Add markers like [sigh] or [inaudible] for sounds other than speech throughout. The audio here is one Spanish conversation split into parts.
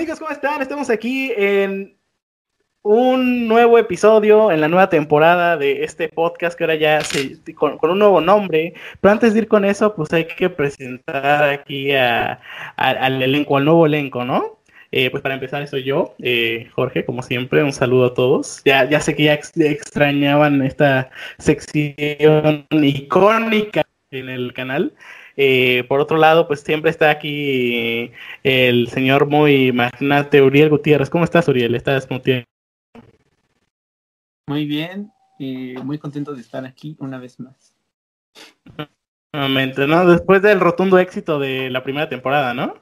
Amigos, ¿cómo están? Estamos aquí en un nuevo episodio, en la nueva temporada de este podcast que ahora ya se, con, un nuevo nombre. Pero antes de ir con eso, pues hay que presentar aquí al elenco, al nuevo elenco, ¿no? Eh, pues para empezar, soy yo, eh, Jorge, como siempre, un saludo a todos. Ya sé que ya extrañaban esta sección icónica en el canal. Eh, por otro lado, pues siempre está aquí el señor muy magnate Uriel Gutiérrez. ¿Cómo estás, Uriel? ¿Estás bien? Muy bien, y muy contento de estar aquí una vez más. Nuevamente, ¿no? Después del rotundo éxito de la primera temporada, ¿no?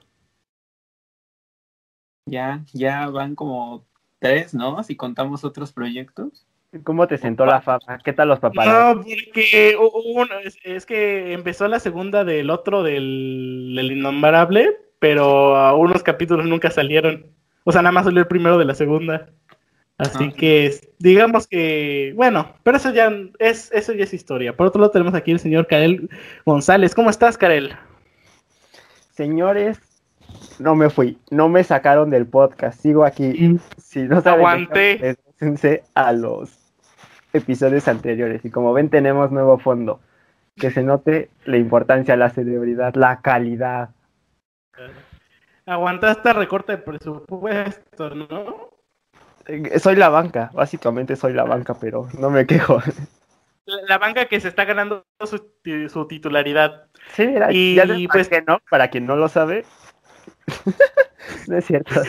Ya, ya van como tres, ¿no? Si contamos otros proyectos. ¿Cómo te sentó la fama? ¿Qué tal los papás? No, porque uno, es, que empezó la segunda del otro, del, Innombrable, pero unos capítulos nunca salieron. O sea, nada más salió el primero de la segunda. Así ah. que digamos que, bueno, pero eso ya es, eso ya es historia. Por otro lado tenemos aquí el señor Karel González. ¿Cómo estás, Karel? Señores, no me fui, no me sacaron del podcast, sigo aquí. Mm. Si no Aguante. a los episodios anteriores. Y como ven, tenemos nuevo fondo. Que se note la importancia, la celebridad, la calidad. Aguantaste recorte de presupuesto, ¿no? Eh, soy la banca, básicamente soy la banca, pero no me quejo. La, banca que se está ganando su, titularidad. Sí, y pues que no, para quien no lo sabe, [laughs] no es cierto.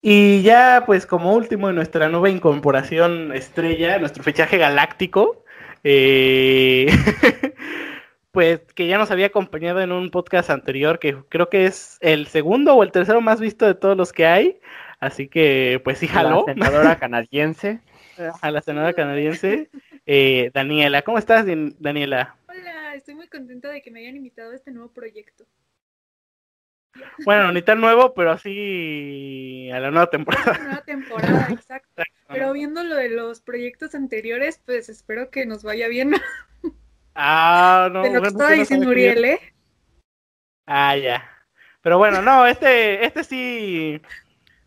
Y ya, pues como último, en nuestra nueva incorporación estrella, nuestro fichaje galáctico, eh, [laughs] pues que ya nos había acompañado en un podcast anterior, que creo que es el segundo o el tercero más visto de todos los que hay. Así que, pues sí, jaló. La senadora [laughs] canadiense. A la senadora canadiense. Eh, Daniela, ¿cómo estás, Daniela? Hola, estoy muy contenta de que me hayan invitado a este nuevo proyecto. Bueno, ni tan nuevo, pero así a la nueva temporada. nueva temporada, [laughs] exacto. Pero viendo lo de los proyectos anteriores, pues espero que nos vaya bien. Ah, no. [laughs] De lo que estaba diciendo Uriel, ¿eh? Ah, ya. Pero bueno, no, este, este sí.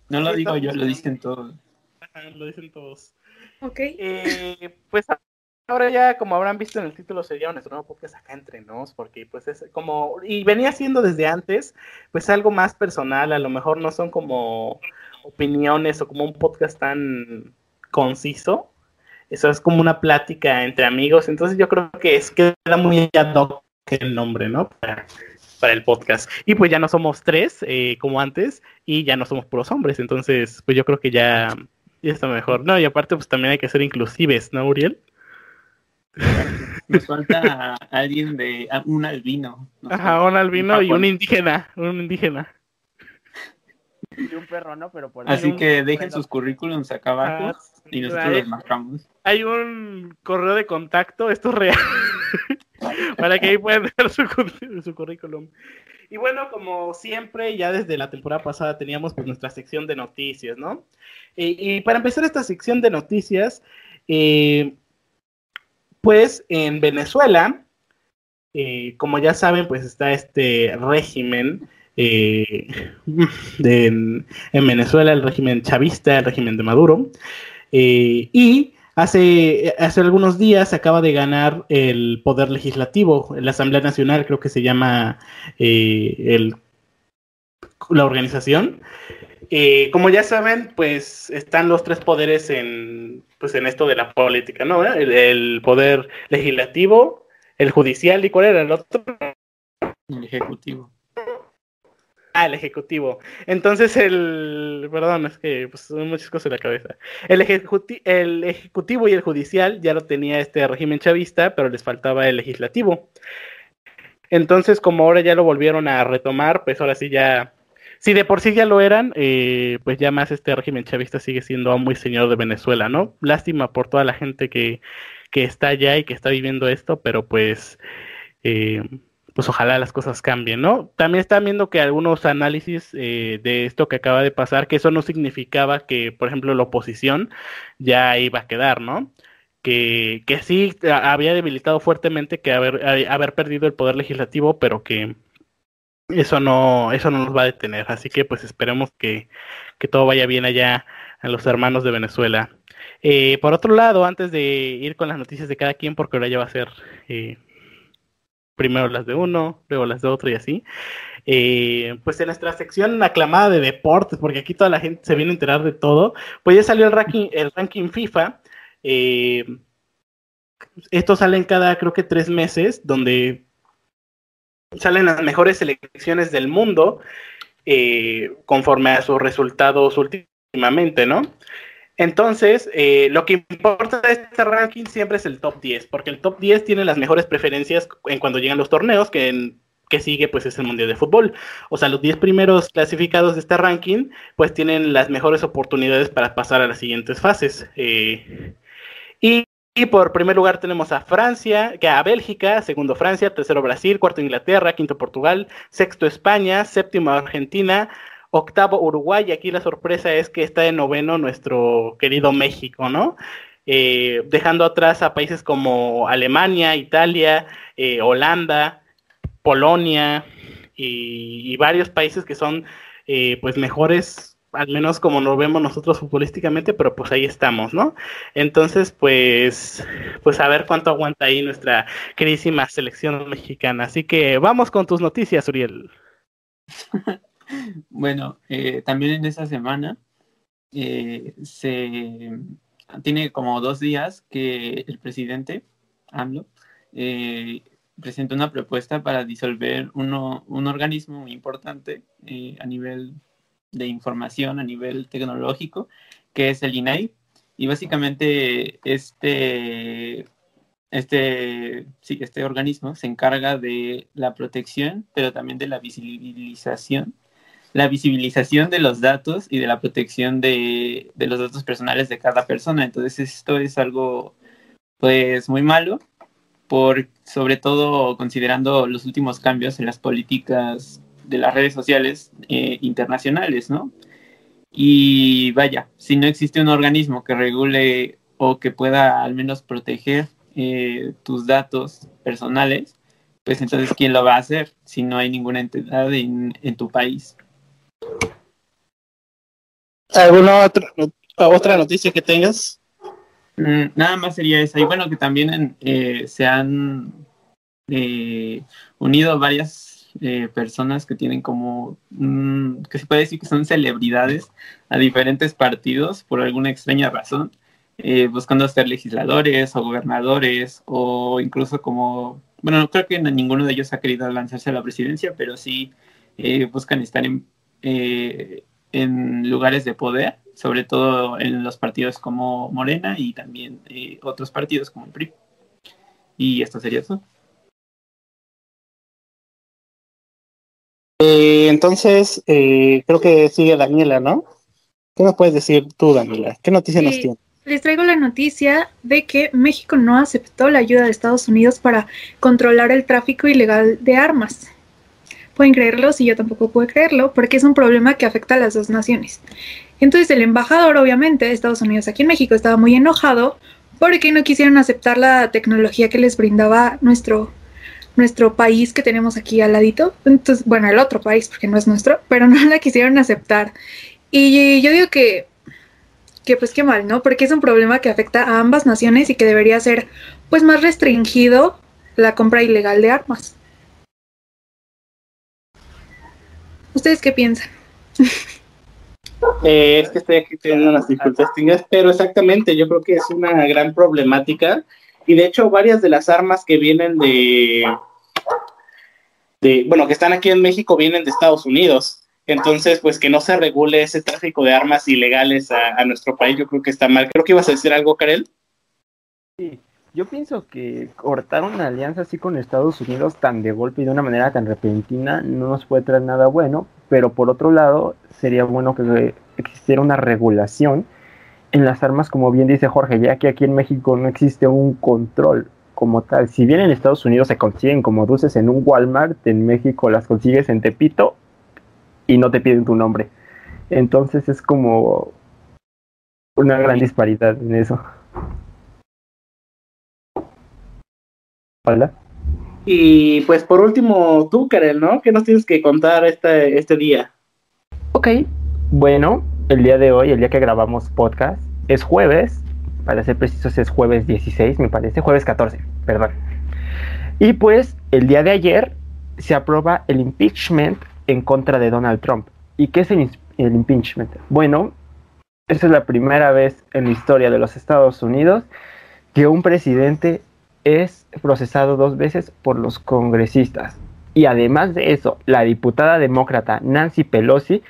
No lo digo yo, lo dicen todos. lo dicen todos. Ok. Eh, pues ahora ya, como habrán visto en el título, sería nuestro nuevo podcast acá entre nos, porque pues es como, y venía siendo desde antes, pues algo más personal, a lo mejor no son como opiniones o como un podcast tan conciso, eso es como una plática entre amigos, entonces yo creo que es queda muy ad hoc el nombre, ¿no? Para, el podcast. Y pues ya no somos tres, eh, como antes, y ya no somos puros hombres, entonces pues yo creo que ya, ya está mejor, ¿no? Y aparte pues también hay que ser inclusives, ¿no, Uriel? Nos falta alguien de un albino. Ajá, un albino y un indígena, un indígena. Y un perro, ¿no? Pero por Así que dejen sus currículums acá abajo y nosotros los marcamos. Hay un correo de contacto, esto es real, [laughs] para que ahí puedan dejar su, currículum. Y bueno, como siempre, ya desde la temporada pasada teníamos pues nuestra sección de noticias, ¿no? Y, y para empezar esta sección de noticias, eh, pues en Venezuela, eh, como ya saben, pues está este régimen eh, [laughs] en Venezuela, el régimen chavista, el régimen de Maduro, eh, y hace, hace algunos días acaba de ganar el poder legislativo, la Asamblea Nacional, creo que se llama el, la organización. como ya saben, pues están los tres poderes en, pues en esto de la política, ¿no? El, poder legislativo, el judicial y cuál era el otro? El ejecutivo. Ah, el ejecutivo. Entonces el, perdón, es que pues, son muchas cosas en la cabeza. El, el ejecutivo y el judicial ya lo tenía este régimen chavista, pero les faltaba el legislativo. Entonces, como ahora ya lo volvieron a retomar, pues ahora sí ya si de por sí ya lo eran, eh, pues ya más este régimen chavista sigue siendo muy señor de Venezuela, ¿no? Lástima por toda la gente que, que está allá y que está viviendo esto, pero pues, eh, pues ojalá las cosas cambien, ¿no? También están viendo que algunos análisis eh, de esto que acaba de pasar, que eso no significaba que, por ejemplo, la oposición ya iba a quedar, ¿no? Que, que sí había debilitado fuertemente que haber, haber perdido el poder legislativo, pero que eso no, eso no nos va a detener. Así que pues esperemos que, que todo vaya bien allá a los hermanos de Venezuela. Eh, por otro lado, antes de ir con las noticias de cada quien, porque ahora ya va a ser eh, primero las de uno, luego las de otro y así. Eh, pues en nuestra sección aclamada de deportes, porque aquí toda la gente se viene a enterar de todo, pues ya salió el ranking, el ranking FIFA. esto sale cada, creo que tres meses, donde salen las mejores selecciones del mundo conforme a sus resultados últimamente, ¿no? Entonces, eh, lo que importa de este ranking siempre es el top 10, porque el top 10 tiene las mejores preferencias en cuando llegan los torneos, que, en, que sigue pues es el Mundial de Fútbol. O sea, los 10 primeros clasificados de este ranking pues tienen las mejores oportunidades para pasar a las siguientes fases. Eh, y, y, por primer lugar tenemos a Francia, que a Bélgica, segundo Francia, tercero Brasil, cuarto Inglaterra, quinto Portugal, sexto España, séptimo Argentina, octavo Uruguay, y aquí la sorpresa es que está de noveno nuestro querido México, ¿no? Eh, dejando atrás a países como Alemania, Italia, eh, Holanda, Polonia y, varios países que son eh, pues mejores, al menos como lo vemos nosotros futbolísticamente, pero pues ahí estamos, ¿no? Entonces, pues, pues a ver cuánto aguanta ahí nuestra queridísima selección mexicana. Así que vamos con tus noticias, Uriel. [laughs] Bueno, eh, también en esa semana eh, se tiene como dos días que el presidente AMLO eh, presentó una propuesta para disolver uno, un organismo muy importante a nivel de información, a nivel tecnológico, que es el INAI. Y básicamente este, este, sí, este organismo se encarga de la protección, pero también de la visibilización la visibilización de los datos y de la protección de, los datos personales de cada persona. Entonces esto es algo pues muy malo, por sobre todo considerando los últimos cambios en las políticas de las redes sociales eh, internacionales, ¿no? Y vaya, si no existe un organismo que regule o que pueda al menos proteger eh, tus datos personales, pues entonces ¿quién lo va a hacer si no hay ninguna entidad en, en tu país? ¿Alguna otra, otra noticia que tengas? Mm, nada más sería esa. Y bueno, que también eh, se han eh, unido varias eh, personas que tienen como, que se puede decir que son celebridades a diferentes partidos por alguna extraña razón, buscando ser legisladores o gobernadores o incluso como, bueno, no creo que ninguno de ellos ha querido lanzarse a la presidencia, pero sí buscan estar en eh, en lugares de poder, sobre todo en los partidos como Morena y también eh, otros partidos como el PRI. Y esto sería eso. Eh, entonces, creo que sigue Daniela, ¿no? ¿Qué nos puedes decir tú, Daniela? ¿Qué noticia nos tienes? Les traigo la noticia de que México no aceptó la ayuda de Estados Unidos para controlar el tráfico ilegal de armas pueden creerlo, si yo tampoco puedo creerlo, porque es un problema que afecta a las dos naciones. Entonces el embajador, obviamente, de Estados Unidos aquí en México estaba muy enojado porque no quisieron aceptar la tecnología que les brindaba nuestro, nuestro país que tenemos aquí al ladito. Entonces, bueno, el otro país, porque no es nuestro, pero [laughs] no la quisieron aceptar. Y yo digo que, que pues qué mal, ¿no? Porque es un problema que afecta a ambas naciones y que debería ser pues más restringido la compra ilegal de armas. ¿Ustedes qué piensan? Eh, es que estoy aquí teniendo unas dificultades pero exactamente, yo creo que es una gran problemática. Y de hecho, varias de las armas que vienen de, de, bueno, que están aquí en México vienen de Estados Unidos. Entonces, pues que no se regule ese tráfico de armas ilegales a, a nuestro país, yo creo que está mal. Creo que ibas a decir algo, Karel. Sí, yo pienso que cortar una alianza así con Estados Unidos tan de golpe y de una manera tan repentina no nos puede traer nada bueno, pero por otro lado sería bueno que existiera una regulación en las armas, como bien dice Jorge, ya que aquí en México no existe un control como tal. Si bien en Estados Unidos se consiguen como dulces en un Walmart, en México las consigues en Tepito y no te piden tu nombre. Entonces es como una gran disparidad en eso. Hola. Y pues por último, tú, Karel, ¿no? ¿Qué nos tienes que contar este, este día? Ok, bueno, el día de hoy, el día que grabamos podcast, es jueves, para ser precisos es jueves 16, me parece, jueves 14, perdón. Y pues el día de ayer se aprueba el impeachment en contra de Donald Trump. ¿Y qué es el, impeachment? Bueno, esa es la primera vez en la historia de los Estados Unidos que un presidente es procesado dos veces por los congresistas. Y además de eso, la diputada demócrata Nancy Pelosi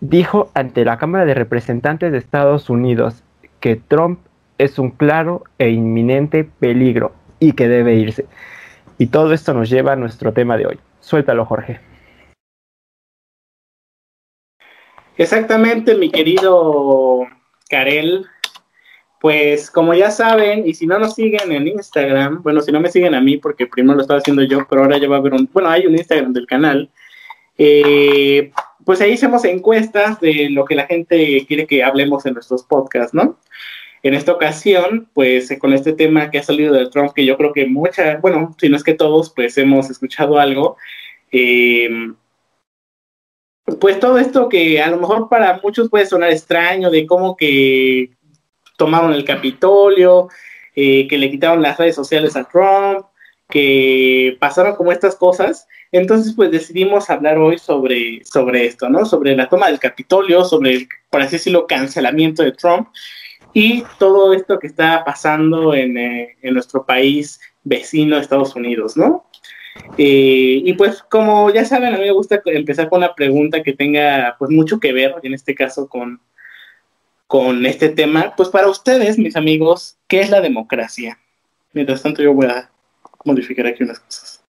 dijo ante la Cámara de Representantes de Estados Unidos que Trump es un claro e inminente peligro y que debe irse. Y todo esto nos lleva a nuestro tema de hoy. Suéltalo, Jorge. Exactamente, mi querido Karel. Pues como ya saben, y si no nos siguen en Instagram, bueno, si no me siguen a mí, porque primero lo estaba haciendo yo, pero ahora ya va a haber un, bueno, hay un Instagram del canal, eh, pues ahí hacemos encuestas de lo que la gente quiere que hablemos en nuestros podcasts, ¿no? En esta ocasión, pues con este tema que ha salido del Trump, que yo creo que mucha, bueno, si no es que todos, pues hemos escuchado algo, eh, pues todo esto que a lo mejor para muchos puede sonar extraño, de cómo que tomaron el Capitolio, eh, que le quitaron las redes sociales a Trump, que pasaron como estas cosas. Entonces, pues decidimos hablar hoy sobre, sobre esto, ¿no? Sobre la toma del Capitolio, sobre el, por así decirlo, cancelamiento de Trump y todo esto que está pasando en, eh, en nuestro país vecino, Estados Unidos, ¿no? Eh, y pues como ya saben, a mí me gusta empezar con una pregunta que tenga pues mucho que ver, en este caso con, con este tema. Pues para ustedes, mis amigos, ¿qué es la democracia? Mientras tanto yo voy a modificar aquí unas cosas.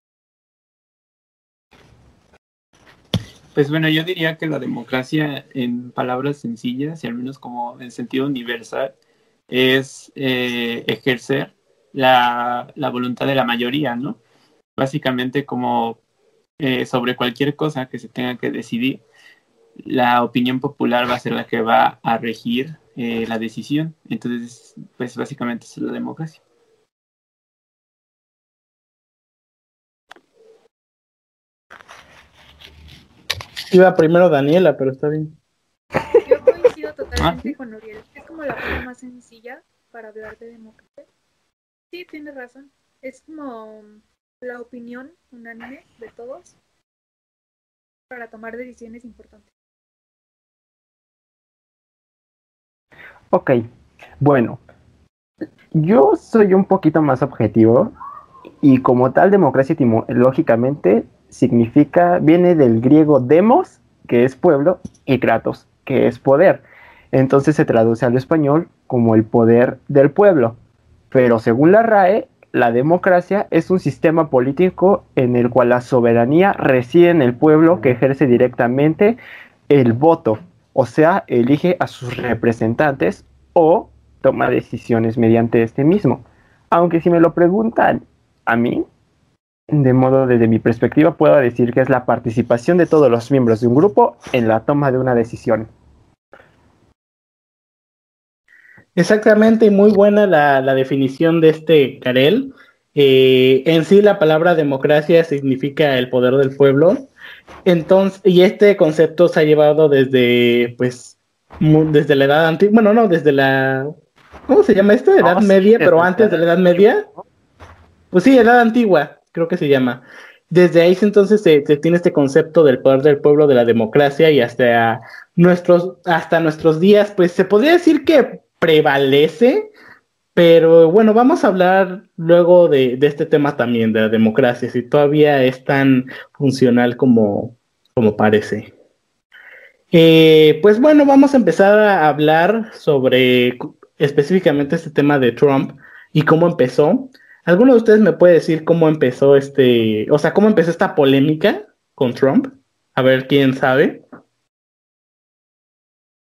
Pues bueno, yo diría que la democracia en palabras sencillas y al menos como en sentido universal es eh, ejercer la, la voluntad de la mayoría, ¿no? básicamente como eh, sobre cualquier cosa que se tenga que decidir, la opinión popular va a ser la que va a regir eh, la decisión. Entonces, pues básicamente es la democracia. Iba primero Daniela, pero está bien. Yo coincido totalmente con Uriel. Es como la forma más sencilla para hablar de democracia. Sí, tienes razón. Es como la opinión unánime de todos para tomar decisiones importantes. Ok, bueno, yo soy un poquito más objetivo y como tal democracia lógicamente significa, viene del griego demos, que es pueblo, y kratos, que es poder. Entonces se traduce al español como el poder del pueblo. Pero según la RAE, la democracia es un sistema político en el cual la soberanía reside en el pueblo que ejerce directamente el voto, o sea, elige a sus representantes o toma decisiones mediante este mismo. Aunque si me lo preguntan a mí, de modo desde mi perspectiva puedo decir que es la participación de todos los miembros de un grupo en la toma de una decisión. Exactamente, y muy buena la, la, definición de este Karel. Eh, en sí, la palabra democracia significa el poder del pueblo. Entonces, y este concepto se ha llevado desde, pues, desde la edad antigua, bueno, no, desde la, ¿cómo se llama esto? Edad media, pero antes de la edad media. Pues sí, edad antigua, creo que se llama. Desde ahí entonces se, se, tiene este concepto del poder del pueblo, de la democracia y hasta nuestros, hasta nuestros días, pues se podría decir que prevalece, pero bueno, vamos a hablar luego de, este tema también, de la democracia, si todavía es tan funcional como, como parece. Eh, pues bueno, vamos a empezar a hablar sobre específicamente este tema de Trump y cómo empezó. ¿Alguno de ustedes me puede decir cómo empezó este, o sea, cómo empezó esta polémica con Trump? A ver quién sabe.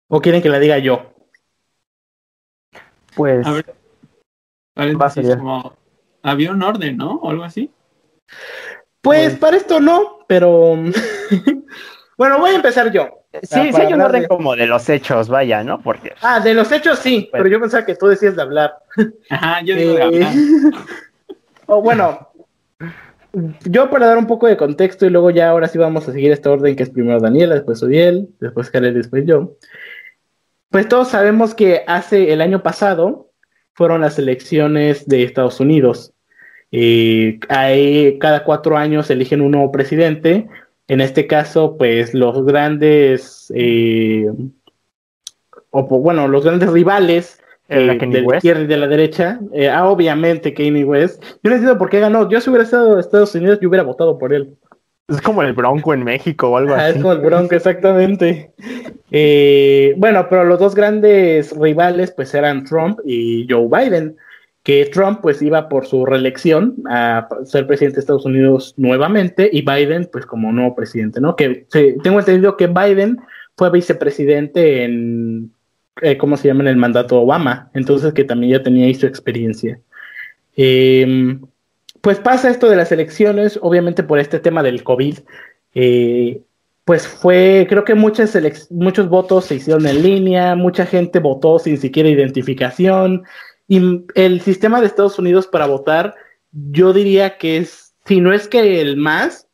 ¿O quieren que la diga yo? Pues. A ver, paréntesis, como, había un orden, ¿no? O algo así. Pues, pues para esto no, pero. [laughs] bueno, voy a empezar yo. Sí, sí hay un orden de... como de los hechos, vaya, ¿no? Porque. Ah, de los hechos sí, pues... pero yo pensaba que tú decías de hablar. Ajá, yo digo de hablar. [laughs] o bueno, yo para dar un poco de contexto y luego ya ahora sí vamos a seguir esta orden que es primero Daniela, después Odiel, después Karen, después yo. Pues todos sabemos que hace el año pasado fueron las elecciones de Estados Unidos. Eh, ahí cada cuatro años eligen un nuevo presidente. En este caso, pues los grandes, eh, o, bueno, los grandes rivales eh, de la izquierda y de la derecha. Eh, ah, obviamente Kanye West. Yo no entiendo por qué ganó. Yo si hubiera estado en Estados Unidos, yo hubiera votado por él. Es como el Bronco en México o algo ah, así. Es como el Bronco, exactamente. Eh, bueno, pero los dos grandes rivales pues eran Trump y Joe Biden. Que Trump pues iba por su reelección a ser presidente de Estados Unidos nuevamente y Biden pues como nuevo presidente, ¿no? Que tengo entendido que Biden fue vicepresidente en eh, ¿cómo se llama? En el mandato Obama, entonces que también ya tenía ahí su experiencia. Em, pues pasa esto de las elecciones, obviamente por este tema del COVID, eh, pues fue, creo que muchos votos se hicieron en línea, mucha gente votó sin siquiera identificación, y el sistema de Estados Unidos para votar, yo diría que es, si no es que el más,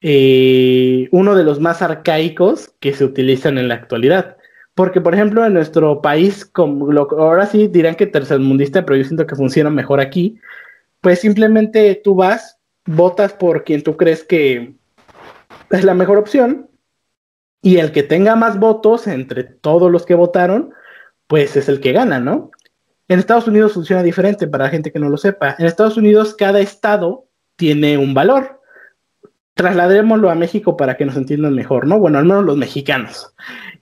eh, uno de los más arcaicos que se utilizan en la actualidad. Porque, por ejemplo, en nuestro país, como ahora sí dirán que tercermundista, pero yo siento que funciona mejor aquí, pues simplemente tú vas, votas por quien tú crees que es la mejor opción, y el que tenga más votos entre todos los que votaron, pues es el que gana, ¿no? En Estados Unidos funciona diferente, para la gente que no lo sepa. En Estados Unidos cada estado tiene un valor. Trasladémoslo a México para que nos entiendan mejor, ¿no? Bueno, al menos los mexicanos.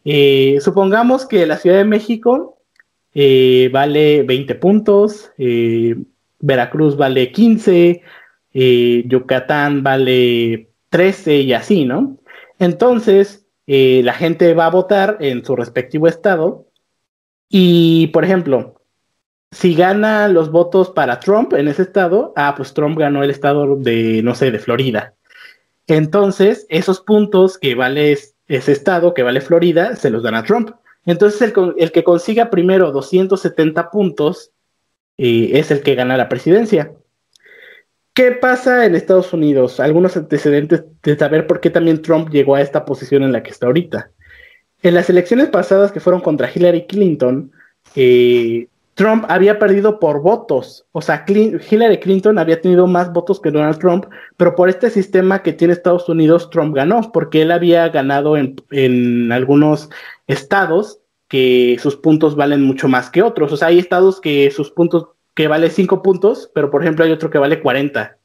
Eh, supongamos que la Ciudad de México eh, vale 20 puntos, eh, Veracruz vale 15, Yucatán vale 13 y así, ¿no? Entonces, la gente va a votar en su respectivo estado y, por ejemplo, si gana los votos para Trump en ese estado, ah, pues Trump ganó el estado de, no sé, de Florida. Entonces, esos puntos que vale ese estado, que vale Florida, se los dan a Trump. Entonces, el, que consiga primero 270 puntos eh, es el que gana la presidencia. ¿Qué pasa en Estados Unidos? Algunos antecedentes de saber por qué también Trump llegó a esta posición en la que está ahorita. En las elecciones pasadas que fueron contra Hillary Clinton, eh, Trump había perdido por votos. O sea, Hillary Clinton había tenido más votos que Donald Trump, pero por este sistema que tiene Estados Unidos, Trump ganó, porque él había ganado en, algunos estados que sus puntos valen mucho más que otros. O sea, hay estados que sus puntos, que vale 5 puntos, pero por ejemplo hay otro que vale 40.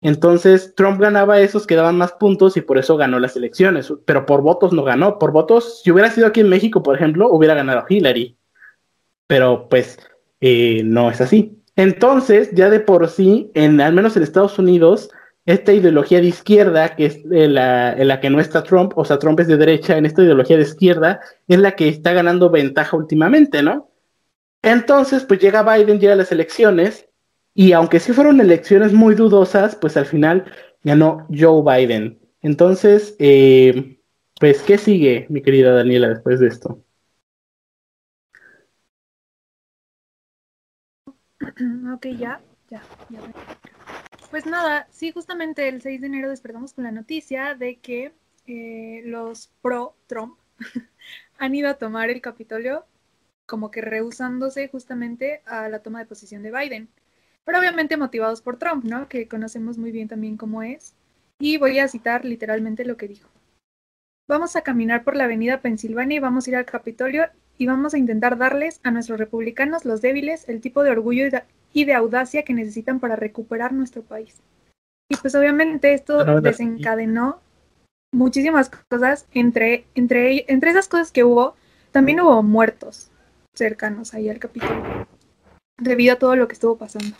Entonces, Trump ganaba esos que daban más puntos y por eso ganó las elecciones, pero por votos no ganó. Por votos, si hubiera sido aquí en México, por ejemplo, hubiera ganado Hillary. Pero pues eh, no es así. Entonces, ya de por sí, en, al menos en Estados Unidos, esta ideología de izquierda, que es la, en la que no está Trump, o sea, Trump es de derecha, en esta ideología de izquierda, es la que está ganando ventaja últimamente, ¿no? Entonces, pues llega Biden, llega a las elecciones, y aunque sí fueron elecciones muy dudosas, pues al final ganó Joe Biden. Entonces, eh, pues, ¿qué sigue, mi querida Daniela, después de esto? [clears throat] ok, ya, ya, ya. Pues nada, sí, justamente el 6 de enero despertamos con la noticia de que eh, los pro-Trump [laughs] han ido a tomar el Capitolio como que rehusándose justamente a la toma de posición de Biden. Pero obviamente motivados por Trump, ¿no? Que conocemos muy bien también cómo es. Y voy a citar literalmente lo que dijo. Vamos a caminar por la avenida Pensilvania y vamos a ir al Capitolio y vamos a intentar darles a nuestros republicanos, los débiles, el tipo de orgullo y de audacia que necesitan para recuperar nuestro país. Y pues obviamente esto desencadenó muchísimas cosas, entre, entre, entre esas cosas que hubo, también hubo muertos cercanos ahí al capítulo, debido a todo lo que estuvo pasando.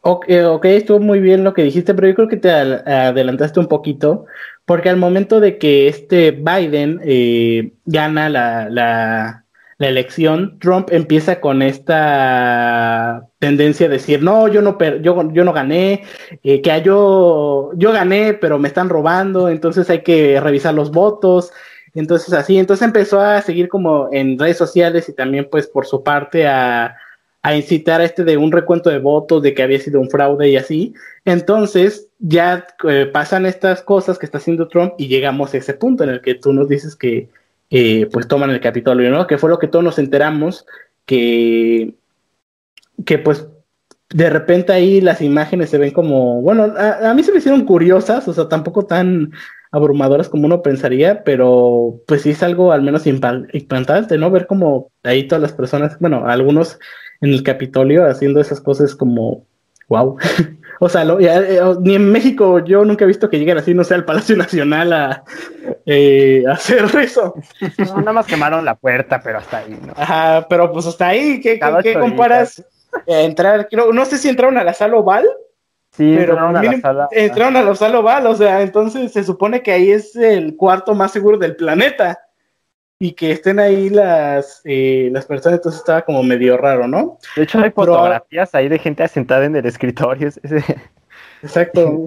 Ok, ok, estuvo muy bien lo que dijiste, pero yo creo que te adelantaste un poquito, porque al momento de que este Biden eh, gana la, la, elección, Trump empieza con esta tendencia a decir, no, yo no, yo, yo no gané, eh, que yo, yo gané, pero me están robando, entonces hay que revisar los votos. Entonces así, entonces empezó a seguir como en redes sociales y también pues por su parte a, a incitar a este de un recuento de votos, de que había sido un fraude y así. Entonces ya eh, pasan estas cosas que está haciendo Trump y llegamos a ese punto en el que tú nos dices que eh, pues toman el Capitolio, ¿no? Que fue lo que todos nos enteramos que, que pues de repente ahí las imágenes se ven como, bueno, a, mí se me hicieron curiosas, o sea, tampoco tan abrumadoras como uno pensaría, pero pues sí es algo al menos impactante, ¿no? Ver como ahí todas las personas, bueno, algunos en el Capitolio haciendo esas cosas como, wow. [laughs] o sea, eh, ni en México yo nunca he visto que lleguen así, no sé, al Palacio Nacional a, eh, hacer [laughs] eso. No, nada más quemaron la puerta, pero hasta ahí, ¿no? Ajá, pero pues hasta ahí, ¿qué, qué, comparas? Eh, entrar, no sé si entraron a la sala oval. Sí, pero entraron a la sala. Entraron a la sala oval, o sea, entonces se supone que ahí es el cuarto más seguro del planeta y que estén ahí las, eh, las personas, entonces estaba como medio raro, ¿no? De hecho, hay fotografías ahí de gente asentada en el escritorio. [laughs] Exacto.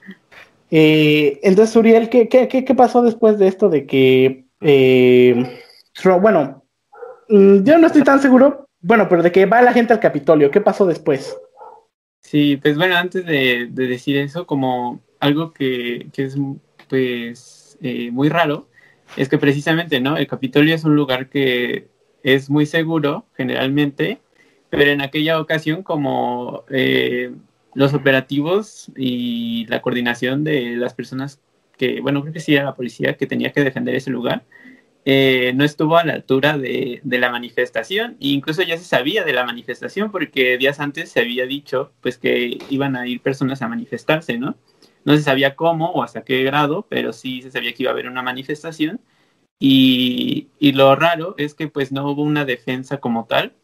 [laughs] eh, entonces, Uriel, ¿qué, ¿qué, qué, pasó después de esto de que, eh, bueno, mm, yo no estoy tan seguro, bueno, pero de que va la gente al Capitolio, ¿qué pasó después? Sí, pues bueno, antes de, de decir eso, como algo que, que es pues eh, muy raro, es que precisamente, ¿no? El Capitolio es un lugar que es muy seguro generalmente, pero en aquella ocasión como eh, los operativos y la coordinación de las personas que, bueno, creo que sí era la policía que tenía que defender ese lugar, eh, no estuvo a la altura de, la manifestación e incluso ya se sabía de la manifestación porque días antes se había dicho pues que iban a ir personas a manifestarse, ¿no? No se sabía cómo o hasta qué grado, pero sí se sabía que iba a haber una manifestación. Y, y lo raro es que pues no hubo una defensa como tal,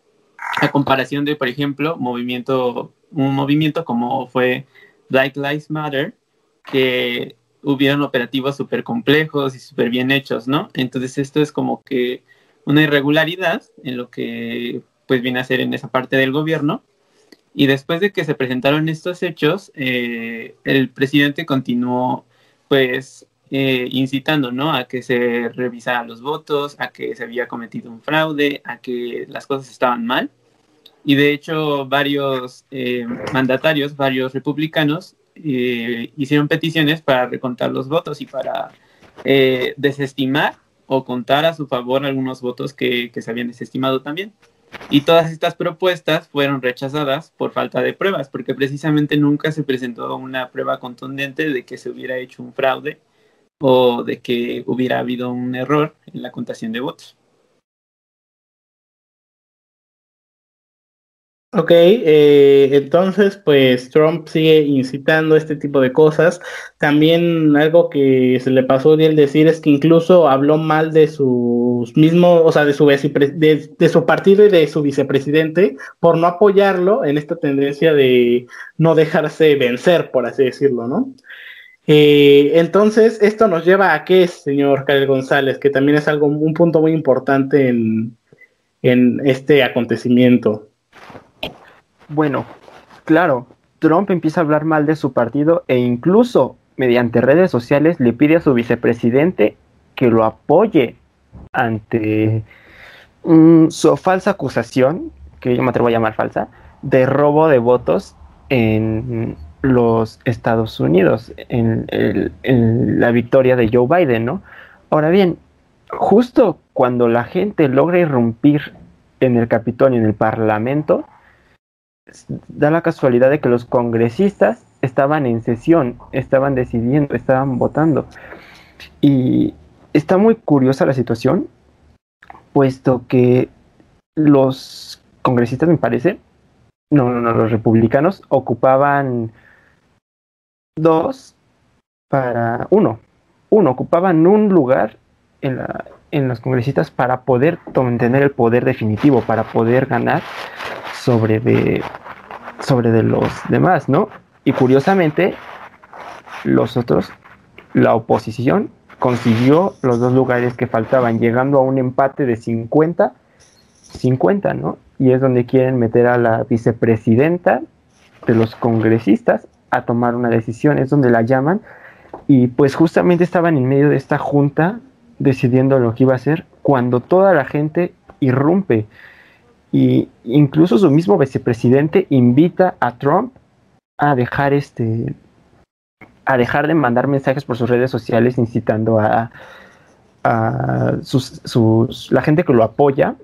a comparación de, por ejemplo, movimiento, un movimiento como fue Black Lives Matter, que hubieron operativos súper complejos y súper bien hechos, ¿no? Entonces esto es como que una irregularidad en lo que pues viene a ser en esa parte del gobierno y después de que se presentaron estos hechos, eh, el presidente continuó, pues, eh, incitando, ¿no? A que se revisaran los votos, a que se había cometido un fraude, a que las cosas estaban mal. Y de hecho, varios eh, mandatarios, varios republicanos, hicieron peticiones para recontar los votos y para desestimar o contar a su favor algunos votos que, que se habían desestimado también. Y todas estas propuestas fueron rechazadas por falta de pruebas, porque precisamente nunca se presentó una prueba contundente de que se hubiera hecho un fraude o de que hubiera habido un error en la contación de votos. Ok, eh, entonces pues Trump sigue incitando este tipo de cosas. También algo que se le pasó de él decir es que incluso habló mal de sus mismos, o sea, de su, de, su partido y de su vicepresidente por no apoyarlo en esta tendencia de no dejarse vencer, por así decirlo, ¿no? Eh, entonces, esto nos lleva a qué, señor Karel González, que también es algo, un punto muy importante en, en este acontecimiento. Bueno, claro, Trump empieza a hablar mal de su partido e incluso mediante redes sociales le pide a su vicepresidente que lo apoye ante su falsa acusación, que yo me atrevo a llamar falsa, de robo de votos en los Estados Unidos, en, en la victoria de Joe Biden, ¿no? Ahora bien, justo cuando la gente logra irrumpir en el Capitolio, en el Parlamento, da la casualidad de que los congresistas estaban en sesión, estaban decidiendo, estaban votando. Y está muy curiosa la situación, puesto que los congresistas, me parece, no, no, no, los republicanos ocupaban dos para uno, uno, ocupaban un lugar en, la, en los congresistas para poder tener el poder definitivo, para poder ganar sobre de, sobre de los demás, ¿no? Y curiosamente, los otros, la oposición consiguió los dos lugares que faltaban, llegando a un empate de 50, 50, ¿no? Y es donde quieren meter a la vicepresidenta de los congresistas a tomar una decisión, es donde la llaman. Y pues justamente estaban en medio de esta junta decidiendo lo que iba a hacer cuando toda la gente irrumpe Y incluso su mismo vicepresidente invita a Trump a dejar este a dejar de mandar mensajes por sus redes sociales incitando a, a sus, sus, la gente que lo apoya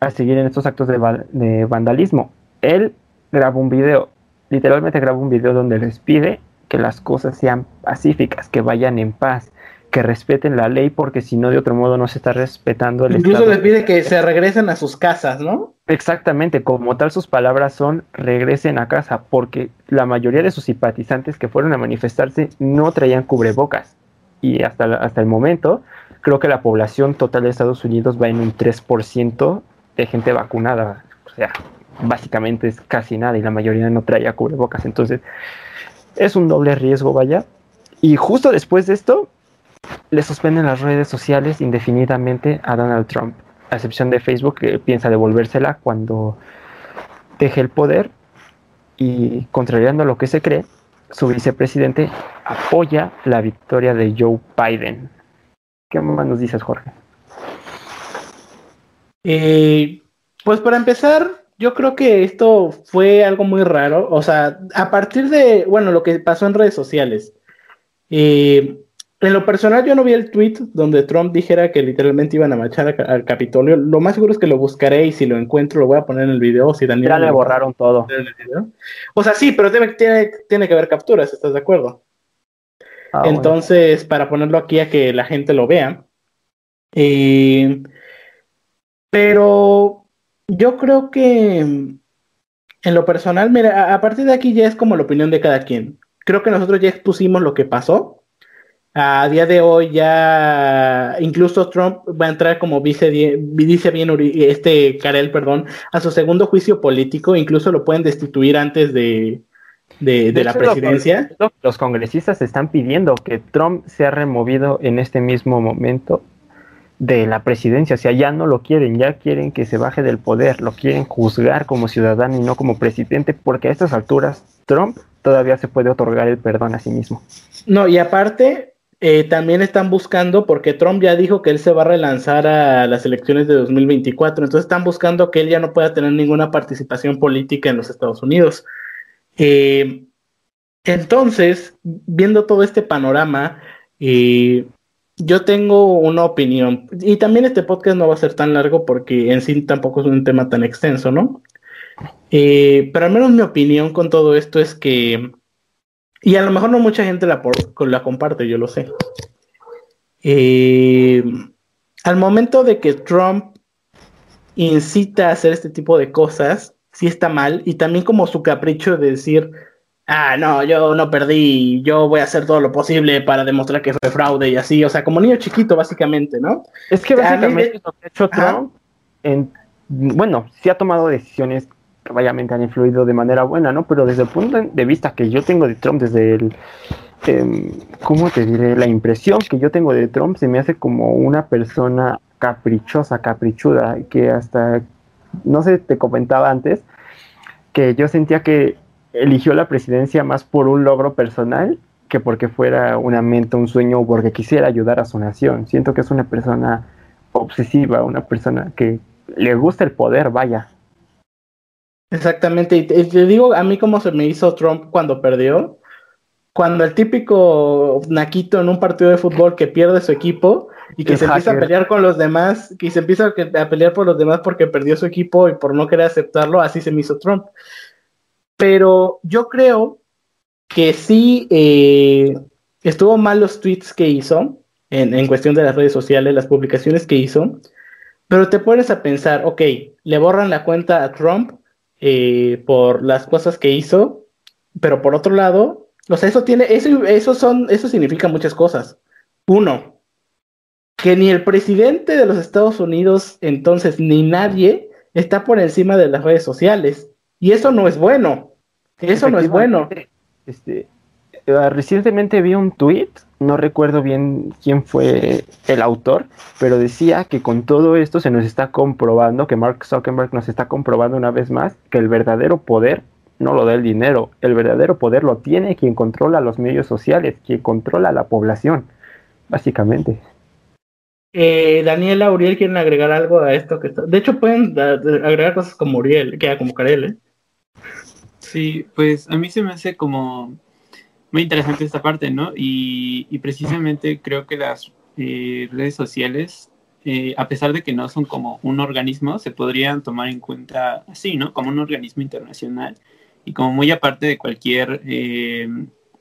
a seguir en estos actos de, de vandalismo. Él graba un video, literalmente graba un video donde les pide que las cosas sean pacíficas, que vayan en paz, que respeten la ley, porque si no, de otro modo no se está respetando el Incluso les pide que se regresen a sus casas, ¿no? Exactamente, como tal sus palabras son regresen a casa, porque la mayoría de sus simpatizantes que fueron a manifestarse no traían cubrebocas. Y hasta, hasta el momento, creo que la población total de Estados Unidos va en un 3% de gente vacunada. O sea, básicamente es casi nada y la mayoría no traía cubrebocas. Entonces, es un doble riesgo, vaya. Y justo después de esto, le suspenden las redes sociales indefinidamente a Donald Trump, a excepción de Facebook, que piensa devolvérsela cuando deje el poder. Y contrariando lo que se cree, su vicepresidente apoya la victoria de Joe Biden. ¿Qué más nos dices, Jorge? Eh, pues para empezar, yo creo que esto fue algo muy raro. O sea, a partir de, bueno, lo que pasó en redes sociales. Eh, en lo personal, yo no vi el tweet donde Trump dijera que literalmente iban a marchar al Capitolio. Lo más seguro es que lo buscaré y si lo encuentro lo voy a poner en el video. Si Daniel ya le borraron todo. O sea, sí, pero tiene, tiene, que haber capturas, ¿estás de acuerdo? Ah, Entonces, para ponerlo aquí a que la gente lo vea. Eh, pero yo creo que en lo personal, mira, a, partir de aquí ya es como la opinión de cada quien. Creo que nosotros ya expusimos lo que pasó. A día de hoy ya incluso Trump va a entrar como vice, dice bien este Karel, perdón, a su segundo juicio político, incluso lo pueden destituir antes de, de, la presidencia. los congresistas están pidiendo que Trump sea removido en este mismo momento de la presidencia, o sea, ya no lo quieren, ya quieren que se baje del poder, lo quieren juzgar como ciudadano y no como presidente, porque a estas alturas Trump todavía se puede otorgar el perdón a sí mismo. No, y aparte, eh, también están buscando, porque Trump ya dijo que él se va a relanzar a las elecciones de 2024, entonces están buscando que él ya no pueda tener ninguna participación política en los Estados Unidos. Eh, entonces, viendo todo este panorama, eh, yo tengo una opinión, y también este podcast no va a ser tan largo porque en sí tampoco es un tema tan extenso, ¿no? Eh, pero al menos mi opinión con todo esto es que, y a lo mejor no mucha gente la, la comparte, yo lo sé. Eh, al momento de que Trump incita a hacer este tipo de cosas, sí está mal, y también como su capricho de decir, ah, no, yo no perdí, yo voy a hacer todo lo posible para demostrar que fue fraude y así, o sea, como niño chiquito básicamente, ¿no? Es que básicamente lo que ha hecho Trump, en, bueno, sí ha tomado decisiones que obviamente han influido de manera buena, ¿no? Pero desde el punto de vista que yo tengo de Trump, desde el, eh, ¿cómo te diré? La impresión que yo tengo de Trump se me hace como una persona caprichosa, caprichuda, que hasta, no sé, te comentaba antes, que yo sentía que eligió la presidencia más por un logro personal que porque fuera una mente, un sueño o porque quisiera ayudar a su nación. Siento que es una persona obsesiva, una persona que le gusta el poder, vaya. Exactamente, y te, digo a mí cómo se me hizo Trump cuando perdió. Cuando el típico naquito en un partido de fútbol que pierde su equipo y que se empieza a pelear con los demás, que se empieza a pelear por los demás porque perdió su equipo y por no querer aceptarlo, así se me hizo Trump. Pero yo creo que sí eh, estuvo mal los tweets que hizo en, cuestión de las redes sociales, las publicaciones que hizo. Pero te pones a pensar, ok, le borran la cuenta a Trump eh, por las cosas que hizo, pero por otro lado, o sea, eso tiene, eso, eso son, eso significa muchas cosas. Uno, que ni el presidente de los Estados Unidos, entonces, ni nadie está por encima de las redes sociales. Y eso no es bueno. Eso no es bueno. Este, eh, recientemente vi un tweet, no recuerdo bien quién fue el autor, pero decía que con todo esto se nos está comprobando, que Mark Zuckerberg nos está comprobando una vez más que el verdadero poder no lo da el dinero, el verdadero poder lo tiene quien controla los medios sociales, quien controla la población, básicamente. Eh, Daniela, Uriel, ¿quieren agregar algo a esto? que está... De hecho, pueden agregar cosas como Uriel, que como Karel, ¿eh? Sí, pues a mí se me hace como muy interesante esta parte, ¿no? Y, precisamente creo que las eh, redes sociales, eh, a pesar de que no son como un organismo, se podrían tomar en cuenta así, ¿no? Como un organismo internacional y como muy aparte de cualquier, eh,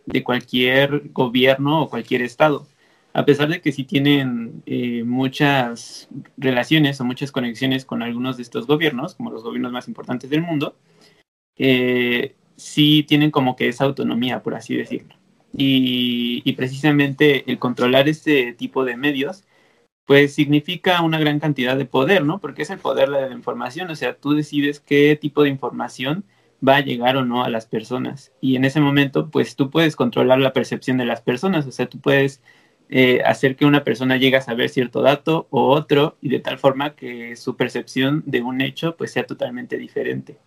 de cualquier gobierno o cualquier estado. A pesar de que sí tienen muchas relaciones o muchas conexiones con algunos de estos gobiernos, como los gobiernos más importantes del mundo, sí tienen como que esa autonomía, por así decirlo. Y, precisamente el controlar este tipo de medios, pues significa una gran cantidad de poder, ¿no? Porque es el poder de la información, o sea, tú decides qué tipo de información va a llegar o no a las personas. Y en ese momento, pues tú puedes controlar la percepción de las personas, o sea, tú puedes eh, hacer que una persona llegue a saber cierto dato o otro y de tal forma que su percepción de un hecho pues sea totalmente diferente.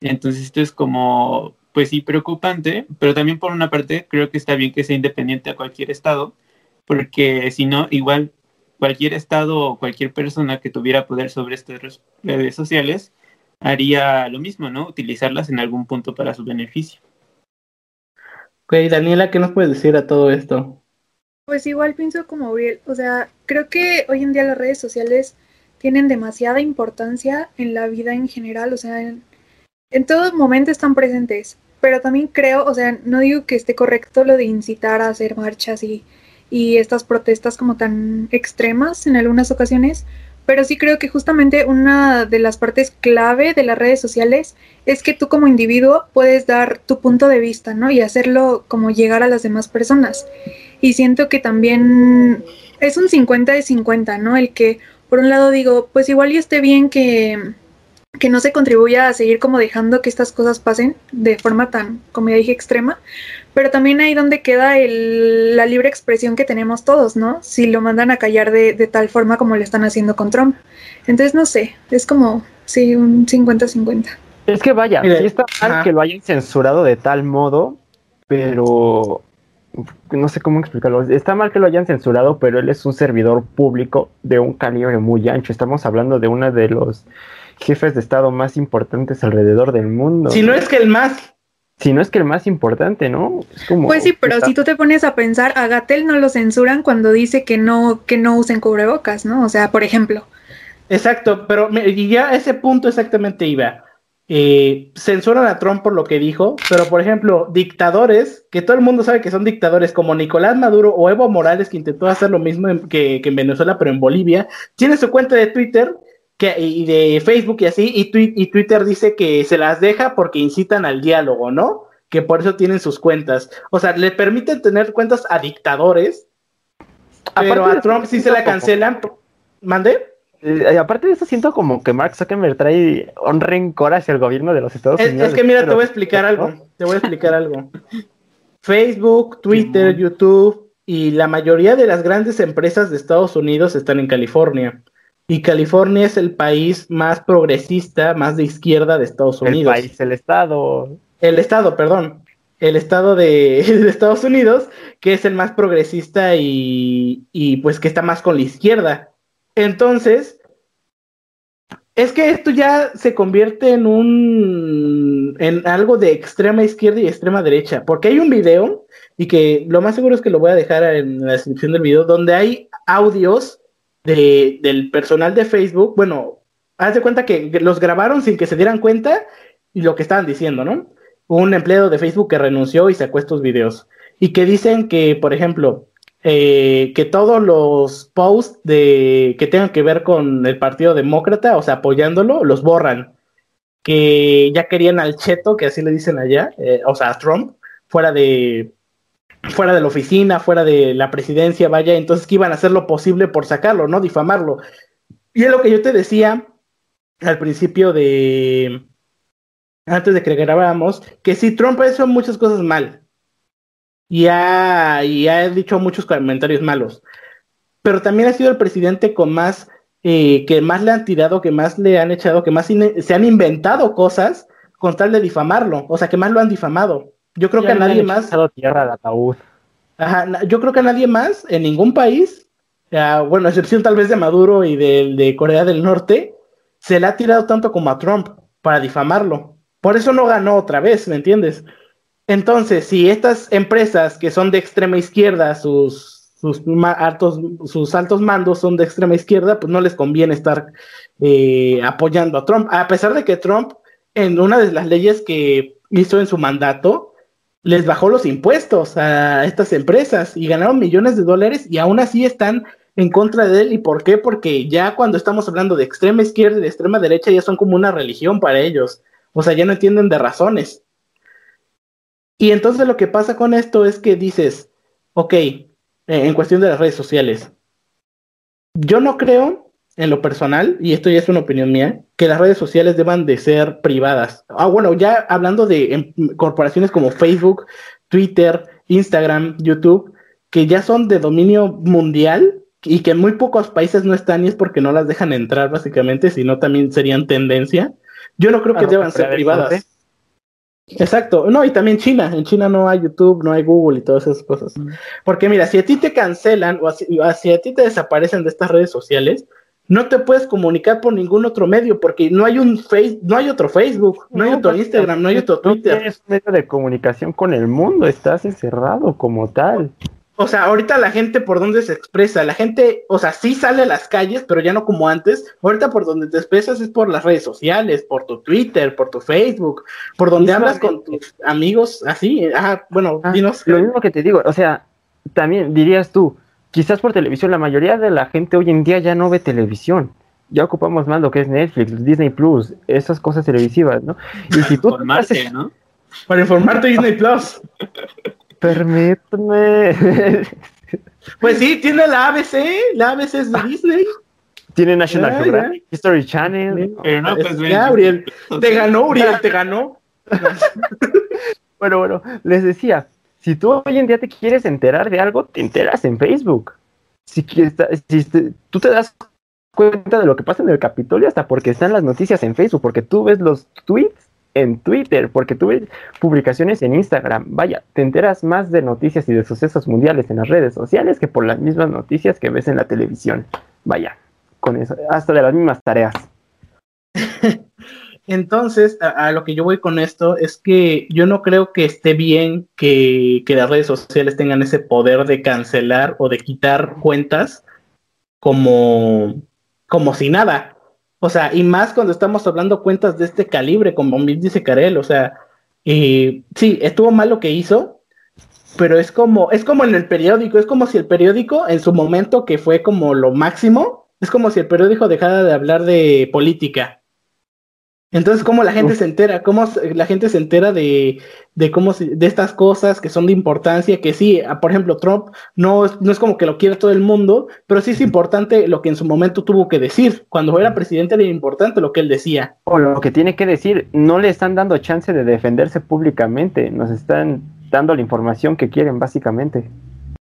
Entonces esto es como, pues sí, preocupante, pero también por una parte creo que está bien que sea independiente a cualquier estado, porque si no, igual cualquier estado o cualquier persona que tuviera poder sobre estas redes sociales haría lo mismo, ¿no? Utilizarlas en algún punto para su beneficio. Ok, Daniela, ¿qué nos puedes decir a todo esto? Pues igual pienso como Uriel, o sea, creo que hoy en día las redes sociales tienen demasiada importancia en la vida en general, o sea, en, en todo momento están presentes, pero también creo, o sea, no digo que esté correcto lo de incitar a hacer marchas y, y estas protestas como tan extremas en algunas ocasiones, pero sí creo que justamente una de las partes clave de las redes sociales es que tú como individuo puedes dar tu punto de vista, ¿no? Y hacerlo como llegar a las demás personas. Y siento que también es un 50 de 50, ¿no? El que, por un lado digo, pues igual y esté bien que que no se contribuya a seguir como dejando que estas cosas pasen de forma tan, como ya dije, extrema, pero también ahí donde queda el, la libre expresión que tenemos todos, ¿no? Si lo mandan a callar de, de tal forma como lo están haciendo con Trump. Entonces, no sé, es como, sí, un 50-50. Es que vaya, sí está mal que lo hayan censurado de tal modo, pero no sé cómo explicarlo. Está mal que lo hayan censurado, pero él es un servidor público de un calibre muy ancho. Estamos hablando de uno de los jefes de Estado más importantes alrededor del mundo. Si no es que el más. Si no es que el más importante, ¿no? pues sí, pero si tú te pones a pensar, a Gatel no lo censuran cuando dice que no, que no usen cubrebocas, ¿no? O sea, por ejemplo. Exacto, pero y ya a ese punto exactamente iba. Eh, censuran a Trump por lo que dijo, pero por ejemplo, dictadores, que todo el mundo sabe que son dictadores, como Nicolás Maduro o Evo Morales, que intentó hacer lo mismo que, que en Venezuela, pero en Bolivia, tiene su cuenta de Twitter y de Facebook y así, y, y, Twitter dice que se las deja porque incitan al diálogo, ¿no? Que por eso tienen sus cuentas. O sea, le permiten tener cuentas a dictadores, pero a Trump sí se la cancelan. ¿Mande? Eh, aparte de eso, siento como que Mark Zuckerberg trae un rencor hacia el gobierno de los Estados Unidos. Es que mira, te voy a explicar algo. Te voy a explicar algo. [laughs] Facebook, Twitter, YouTube y la mayoría de las grandes empresas de Estados Unidos están en California. Y California es el país más progresista, más de izquierda de Estados Unidos. El país, el estado. El estado, perdón. El estado [laughs] de, Estados Unidos, que es el más progresista y, y pues que está más con la izquierda. Entonces, es que esto ya se convierte en un en algo de extrema izquierda y extrema derecha, porque hay un video y que lo más seguro es que lo voy a dejar en la descripción del video donde hay audios del personal de Facebook, bueno, haz de cuenta que los grabaron sin que se dieran cuenta y lo que estaban diciendo, ¿no? Un empleado de Facebook que renunció y sacó estos videos. Y que dicen que, por ejemplo, eh, que todos los posts de, que tengan que ver con el Partido Demócrata, o sea, apoyándolo, los borran. Que ya querían al Cheto, que así le dicen allá, eh, o sea, a Trump, fuera de, fuera de la oficina, fuera de la presidencia, vaya, entonces que iban a hacer lo posible por sacarlo, ¿no? Difamarlo. Y es lo que yo te decía al principio de, antes de que grabáramos, que si Trump ha hecho muchas cosas mal y ha, y ha dicho muchos comentarios malos, pero también ha sido el presidente con más, eh, que más le han tirado, que más le han echado, que más se han inventado cosas con tal de difamarlo, o sea, que más lo han difamado. Yo creo que a nadie más. Tierra ataúd. Ajá, yo creo que a nadie más en ningún país bueno, a excepción tal vez de Maduro y de, de Corea del Norte, se le ha tirado tanto como a Trump para difamarlo. Por eso no ganó otra vez, ¿me entiendes? Entonces, si estas empresas que son de extrema izquierda, sus, sus, altos, sus altos mandos son de extrema izquierda, pues no les conviene estar eh, apoyando a Trump. A pesar de que Trump, en una de las leyes que hizo en su mandato, les bajó los impuestos a estas empresas y ganaron millones de dólares y aún así están en contra de él. ¿Y por qué? Porque ya cuando estamos hablando de extrema izquierda y de extrema derecha ya son como una religión para ellos. O sea, ya no entienden de razones. Y entonces lo que pasa con esto es que dices, ok, eh, en cuestión de las redes sociales, yo no creo en lo personal, y esto ya es una opinión mía, que las redes sociales deban de ser privadas. Ah, bueno, ya hablando de em, corporaciones como Facebook, Twitter, Instagram, YouTube, que ya son de dominio mundial y que en muy pocos países no están y es porque no las dejan entrar básicamente, sino también serían tendencia. Yo no creo que deban ser privadas. Exacto, no, y también China, en China no hay YouTube, no hay Google y todas esas cosas. Porque mira, si a ti te cancelan o si, a ti te desaparecen de estas redes sociales, no te puedes comunicar por ningún otro medio porque no hay un face, no hay otro Facebook, no, hay otro Instagram, no hay otro Twitter. No tienes medio de comunicación con el mundo, estás encerrado como tal o sea, ahorita la gente por donde se expresa, la gente, o sea, sí sale a las calles, pero ya no como antes. Ahorita por donde te expresas es por las redes sociales, por tu Twitter, por tu Facebook, por donde hablas con tus amigos, así. Ah, bueno, ah, dinos. Lo mismo que te digo, o sea, también dirías tú, quizás por televisión, la mayoría de la gente hoy en día ya no ve televisión. Ya ocupamos más lo que es Netflix, Disney Plus, esas cosas televisivas, ¿no? Y si tú [laughs] informarte, ¿no? Para informarte Disney Plus. [laughs] Permíteme. [laughs] Pues sí, tiene la ABC, la ABC es de Disney. Tiene National Geographic, History Channel. Pero no, pues ya, Uriel, te ganó, Uriel, te ganó. bueno, bueno, les decía, si tú hoy en día te quieres enterar de algo, te enteras en Facebook. Si, si tú te das cuenta de lo que pasa en el Capitolio hasta porque están las noticias en Facebook, porque tú ves los tweets en Twitter, porque tuve publicaciones en Instagram. Vaya, te enteras más de noticias y de sucesos mundiales en las redes sociales que por las mismas noticias que ves en la televisión. Vaya, con eso, hasta de las mismas tareas. Entonces, a, lo que yo voy con esto es que yo no creo que esté bien que, que las redes sociales tengan ese poder de cancelar o de quitar cuentas como, como si nada. O sea, y más cuando estamos hablando cuentas de este calibre, como dice Karel, o sea, sí, estuvo mal lo que hizo, pero es como, es como en el periódico, es como si el periódico en su momento que fue como lo máximo, es como si el periódico dejara de hablar de política entonces, ¿cómo la gente se entera? ¿Cómo la gente se entera de, de cómo de estas cosas que son de importancia? Que sí, por ejemplo, Trump no, no es como que lo quiera todo el mundo, pero sí es importante lo que en su momento tuvo que decir. Cuando era presidente era importante lo que él decía. O lo que tiene que decir, no le están dando chance de defenderse públicamente, nos están dando la información que quieren, básicamente.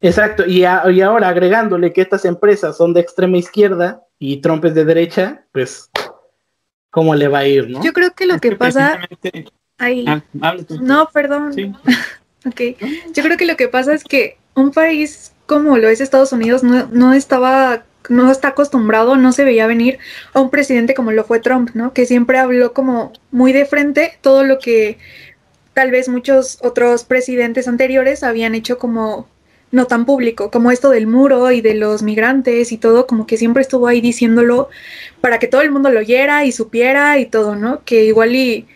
Exacto, y, y ahora agregándole que estas empresas son de extrema izquierda y Trump es de derecha, pues cómo le va a ir, ¿no? Yo creo que lo que, pasa... Ahí... Ah, no, perdón. [laughs] ok. Yo creo que lo que pasa es que un país como lo es Estados Unidos no, no estaba no está acostumbrado, no se veía venir a un presidente como lo fue Trump, ¿no? Que siempre habló como muy de frente todo lo que tal vez muchos otros presidentes anteriores habían hecho como no tan público, como esto del muro y de los migrantes y todo, como que siempre estuvo ahí diciéndolo para que todo el mundo lo oyera y supiera y todo, ¿no? Que igual y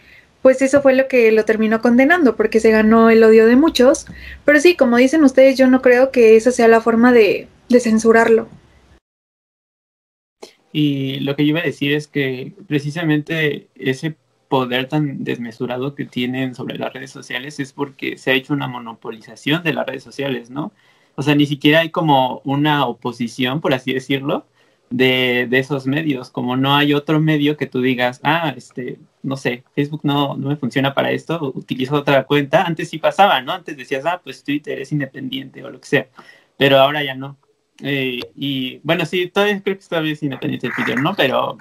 pues eso fue lo que lo terminó condenando, porque se ganó el odio de muchos. Pero sí, como dicen ustedes, yo no creo que esa sea la forma de, de censurarlo. Y lo que yo iba a decir es que precisamente ese poder tan desmesurado que tienen sobre las redes sociales es porque se ha hecho una monopolización de las redes sociales, ¿no? O sea, ni siquiera hay como una oposición, por así decirlo, de, esos medios, como no hay otro medio que tú digas, ah, este, no sé, Facebook no, no me funciona para esto, utilizo otra cuenta, antes sí pasaba, ¿no? Antes decías, ah, pues Twitter es independiente o lo que sea, pero ahora ya no. Eh, y bueno, sí, todavía creo que todavía es independiente Twitter, ¿no? Pero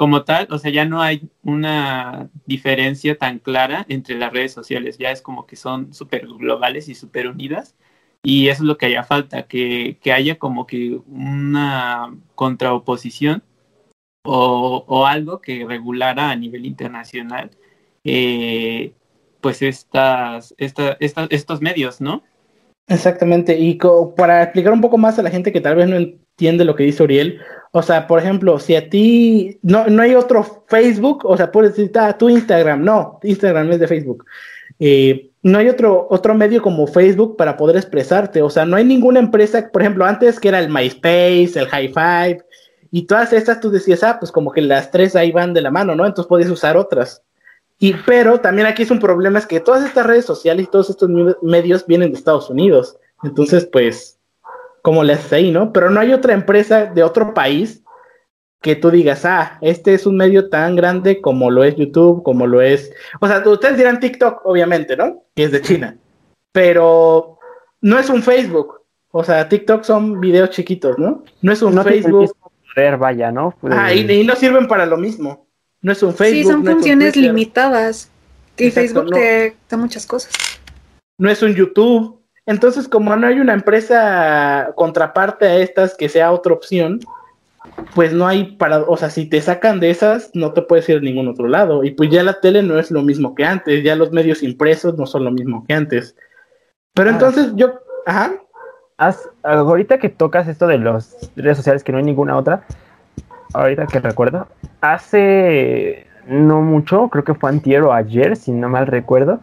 como tal, o sea, ya no hay una diferencia tan clara entre las redes sociales, ya es como que son súper globales y súper unidas. Y eso es lo que haya falta, que, que haya como que una contraoposición o, o, algo que regulara a nivel internacional eh, pues estas, esta, esta, estos medios, ¿no? Exactamente, y para explicar un poco más a la gente que tal vez no entiende lo que dice Uriel, o sea, por ejemplo, si a ti no, no hay otro Facebook, o sea, puedes decir, ah, tu Instagram, no, Instagram es de Facebook. Eh, no hay otro, otro medio como Facebook para poder expresarte, o sea, no hay ninguna empresa, por ejemplo, antes que era el MySpace, el High Five, y todas estas tú decías, ah, pues como que las tres ahí van de la mano, ¿no? Entonces podías usar otras. Y pero también aquí es un problema, es que todas estas redes sociales y todos estos medios vienen de Estados Unidos. Entonces, pues, ¿cómo le haces ahí, no? Pero no hay otra empresa de otro país que tú digas, ah, este es un medio tan grande como lo es YouTube, como lo es... O sea, ustedes dirán TikTok, obviamente, ¿no? Que es de China. Pero no es un Facebook. O sea, TikTok son videos chiquitos, ¿no? No es un Facebook. Poder, vaya, ¿no? Ah, y, y no sirven para lo mismo. No es un Facebook. Sí, son funciones limitadas. Y Facebook te da muchas cosas. No es un YouTube. Entonces, como no hay una empresa contraparte a estas que sea otra opción, pues no hay para, o sea, si te sacan de esas, no te puedes ir a ningún otro lado. Y pues ya la tele no es lo mismo que antes, ya los medios impresos no son lo mismo que antes. Pero ah. entonces yo, ajá. ahorita que tocas esto de las redes sociales, que no hay ninguna otra, ahorita que recuerdo, hace no mucho, creo que fue antier o ayer, si no mal recuerdo,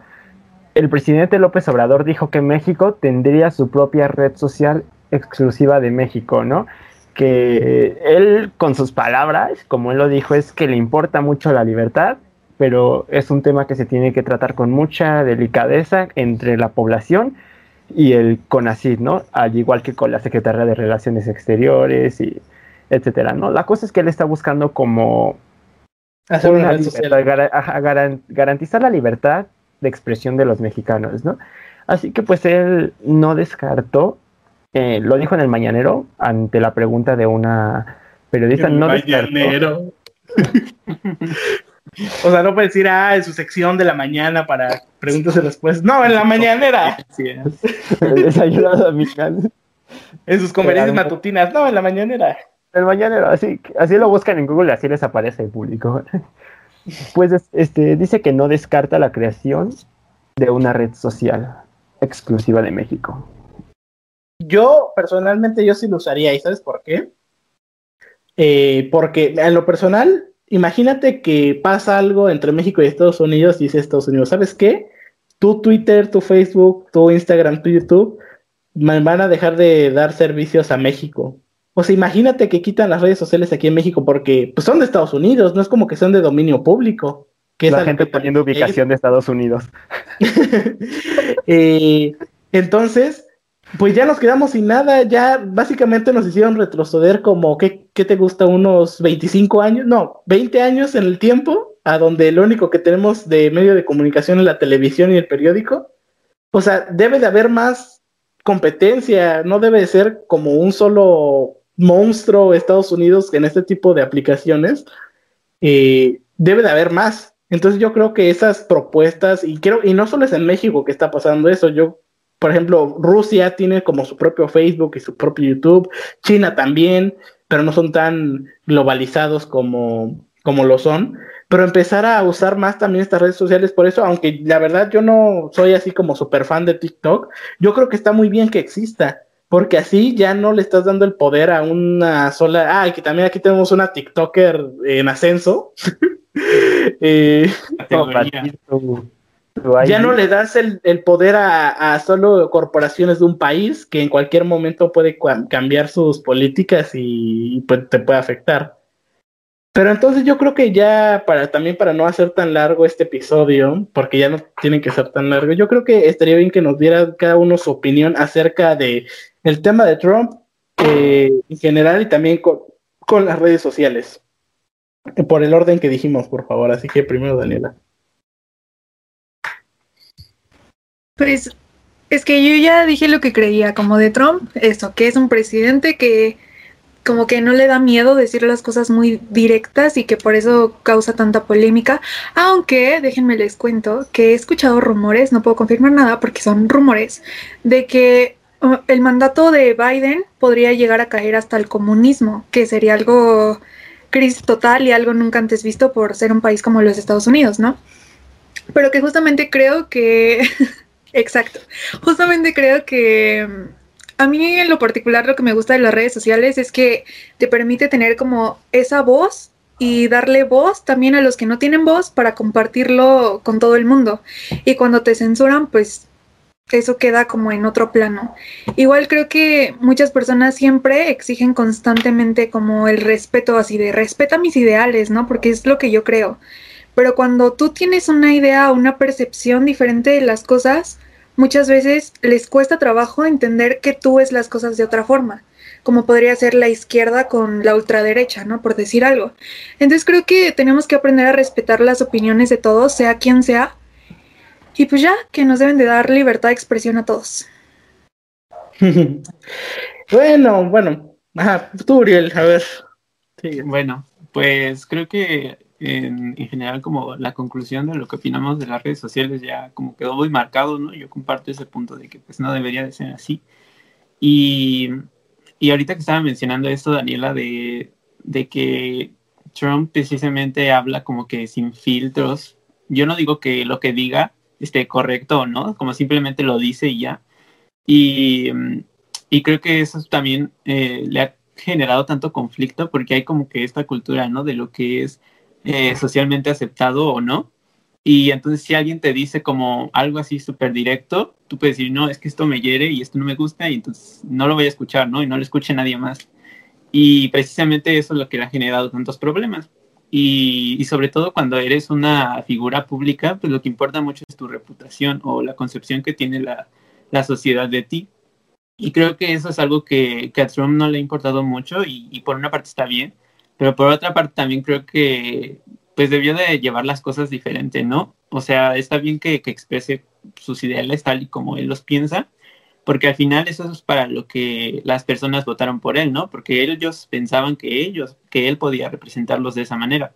el presidente López Obrador dijo que México tendría su propia red social exclusiva de México, ¿no? Que él, con sus palabras, como él lo dijo, es que le importa mucho la libertad, pero es un tema que se tiene que tratar con mucha delicadeza entre la población y el CONACYT, ¿no? Al igual que con la Secretaría de Relaciones Exteriores y etcétera, ¿no? La cosa es que él está buscando como Hacer una garantizar la libertad de expresión de los mexicanos, ¿no? Así que pues él no descartó, eh, lo dijo en el mañanero ante la pregunta de una periodista, no mañanero. [laughs] o sea, no puede decir, ah, en su sección de la mañana para preguntas y respuestas. No, en la mañanera. Sí, es. ayudado a mi En sus conferencias matutinas, no, en la mañanera. El mañanero, así, así lo buscan en Google y así les aparece el público. Pues este, dice que no descarta la creación de una red social exclusiva de México. Yo, personalmente, yo sí lo usaría, ¿y sabes por qué? Eh, porque en lo personal, imagínate que pasa algo entre México y Estados Unidos y dice Estados Unidos, ¿sabes qué? Tu Twitter, tu Facebook, tu Instagram, tu YouTube van a dejar de dar servicios a México o sea, imagínate que quitan las redes sociales aquí en México porque pues, son de Estados Unidos, no es como que son de dominio público. Que la gente poniendo ubicación de Estados Unidos. [laughs] Eh, entonces, pues ya nos quedamos sin nada, ya básicamente nos hicieron retroceder como, ¿qué, ¿qué, te gusta? Unos 25 años, no, 20 años en el tiempo, a donde lo único que tenemos de medio de comunicación es la televisión y el periódico. O sea, debe de haber más competencia, no debe de ser como un solo monstruo Estados Unidos en este tipo de aplicaciones, eh, debe de haber más. Entonces yo creo que esas propuestas, y creo, y no solo es en México que está pasando eso, yo, por ejemplo, Rusia tiene como su propio Facebook y su propio YouTube, China también, pero no son tan globalizados como, como lo son. Pero empezar a usar más también estas redes sociales, por eso, aunque la verdad yo no soy así como súper fan de TikTok, yo creo que está muy bien que exista porque así ya no le estás dando el poder a una sola. Ah, que también aquí tenemos una TikToker en ascenso. [laughs] eh, ya no le das el, poder a, solo corporaciones de un país que en cualquier momento puede cambiar sus políticas y, pues, te puede afectar. Pero entonces yo creo que ya para también para no hacer tan largo este episodio, porque ya no tienen que ser tan largo, yo creo que estaría bien que nos diera cada uno su opinión acerca de el tema de Trump eh, en general y también con, las redes sociales. Por el orden que dijimos, por favor. Así que primero, Daniela. Pues es que yo ya dije lo que creía, como de Trump, eso, que es un presidente que como que no le da miedo decir las cosas muy directas y que por eso causa tanta polémica. Aunque, déjenme les cuento que he escuchado rumores, no puedo confirmar nada porque son rumores, de que el mandato de Biden podría llegar a caer hasta el comunismo, que sería algo crisis total y algo nunca antes visto por ser un país como los Estados Unidos, ¿no? Pero que justamente creo que, [laughs] exacto, justamente creo que mm, a mí en lo particular lo que me gusta de las redes sociales es que te permite tener como esa voz y darle voz también a los que no tienen voz para compartirlo con todo el mundo. Y cuando te censuran, pues eso queda como en otro plano. Igual creo que muchas personas siempre exigen constantemente como el respeto así de respeta mis ideales, ¿no? Porque es lo que yo creo. Pero cuando tú tienes una idea o una percepción diferente de las cosas, muchas veces les cuesta trabajo entender que tú ves las cosas de otra forma, como podría ser la izquierda con la ultraderecha, ¿no? Por decir algo. Entonces creo que tenemos que aprender a respetar las opiniones de todos, sea quien sea, y pues ya, que nos deben de dar libertad de expresión a todos. [laughs] bueno, bueno. Ajá, tú, Uriel, a ver. Sí. Bueno, pues creo que en, general como la conclusión de lo que opinamos de las redes sociales ya como quedó muy marcado, ¿no? Yo comparto ese punto de que pues no debería de ser así. Y, y ahorita que estaba mencionando esto, Daniela, de, de que Trump precisamente habla como que sin filtros. Yo no digo que lo que diga esté correcto o no, como simplemente lo dice y ya. Y, mm, y creo que eso también eh, le ha generado tanto conflicto porque hay como que esta cultura, ¿no? De lo que es eh, socialmente aceptado o no. Y entonces si alguien te dice como algo así súper directo, tú puedes decir, no, es que esto me hiere y esto no me gusta y entonces no lo voy a escuchar, ¿no? Y no lo escuche nadie más. Y precisamente eso es lo que le ha generado tantos problemas. Y, sobre todo cuando eres una figura pública, pues lo que importa mucho es tu reputación o la concepción que tiene la, la sociedad de ti. Y creo que eso es algo que, que a Trump no le ha importado mucho y, y, por una parte está bien, pero por otra parte también creo que pues debió de llevar las cosas diferente, ¿no? O sea, está bien que, que exprese sus ideales tal y como él los piensa, porque al final eso es para lo que las personas votaron por él, ¿no? Porque ellos pensaban que ellos, que él podía representarlos de esa manera.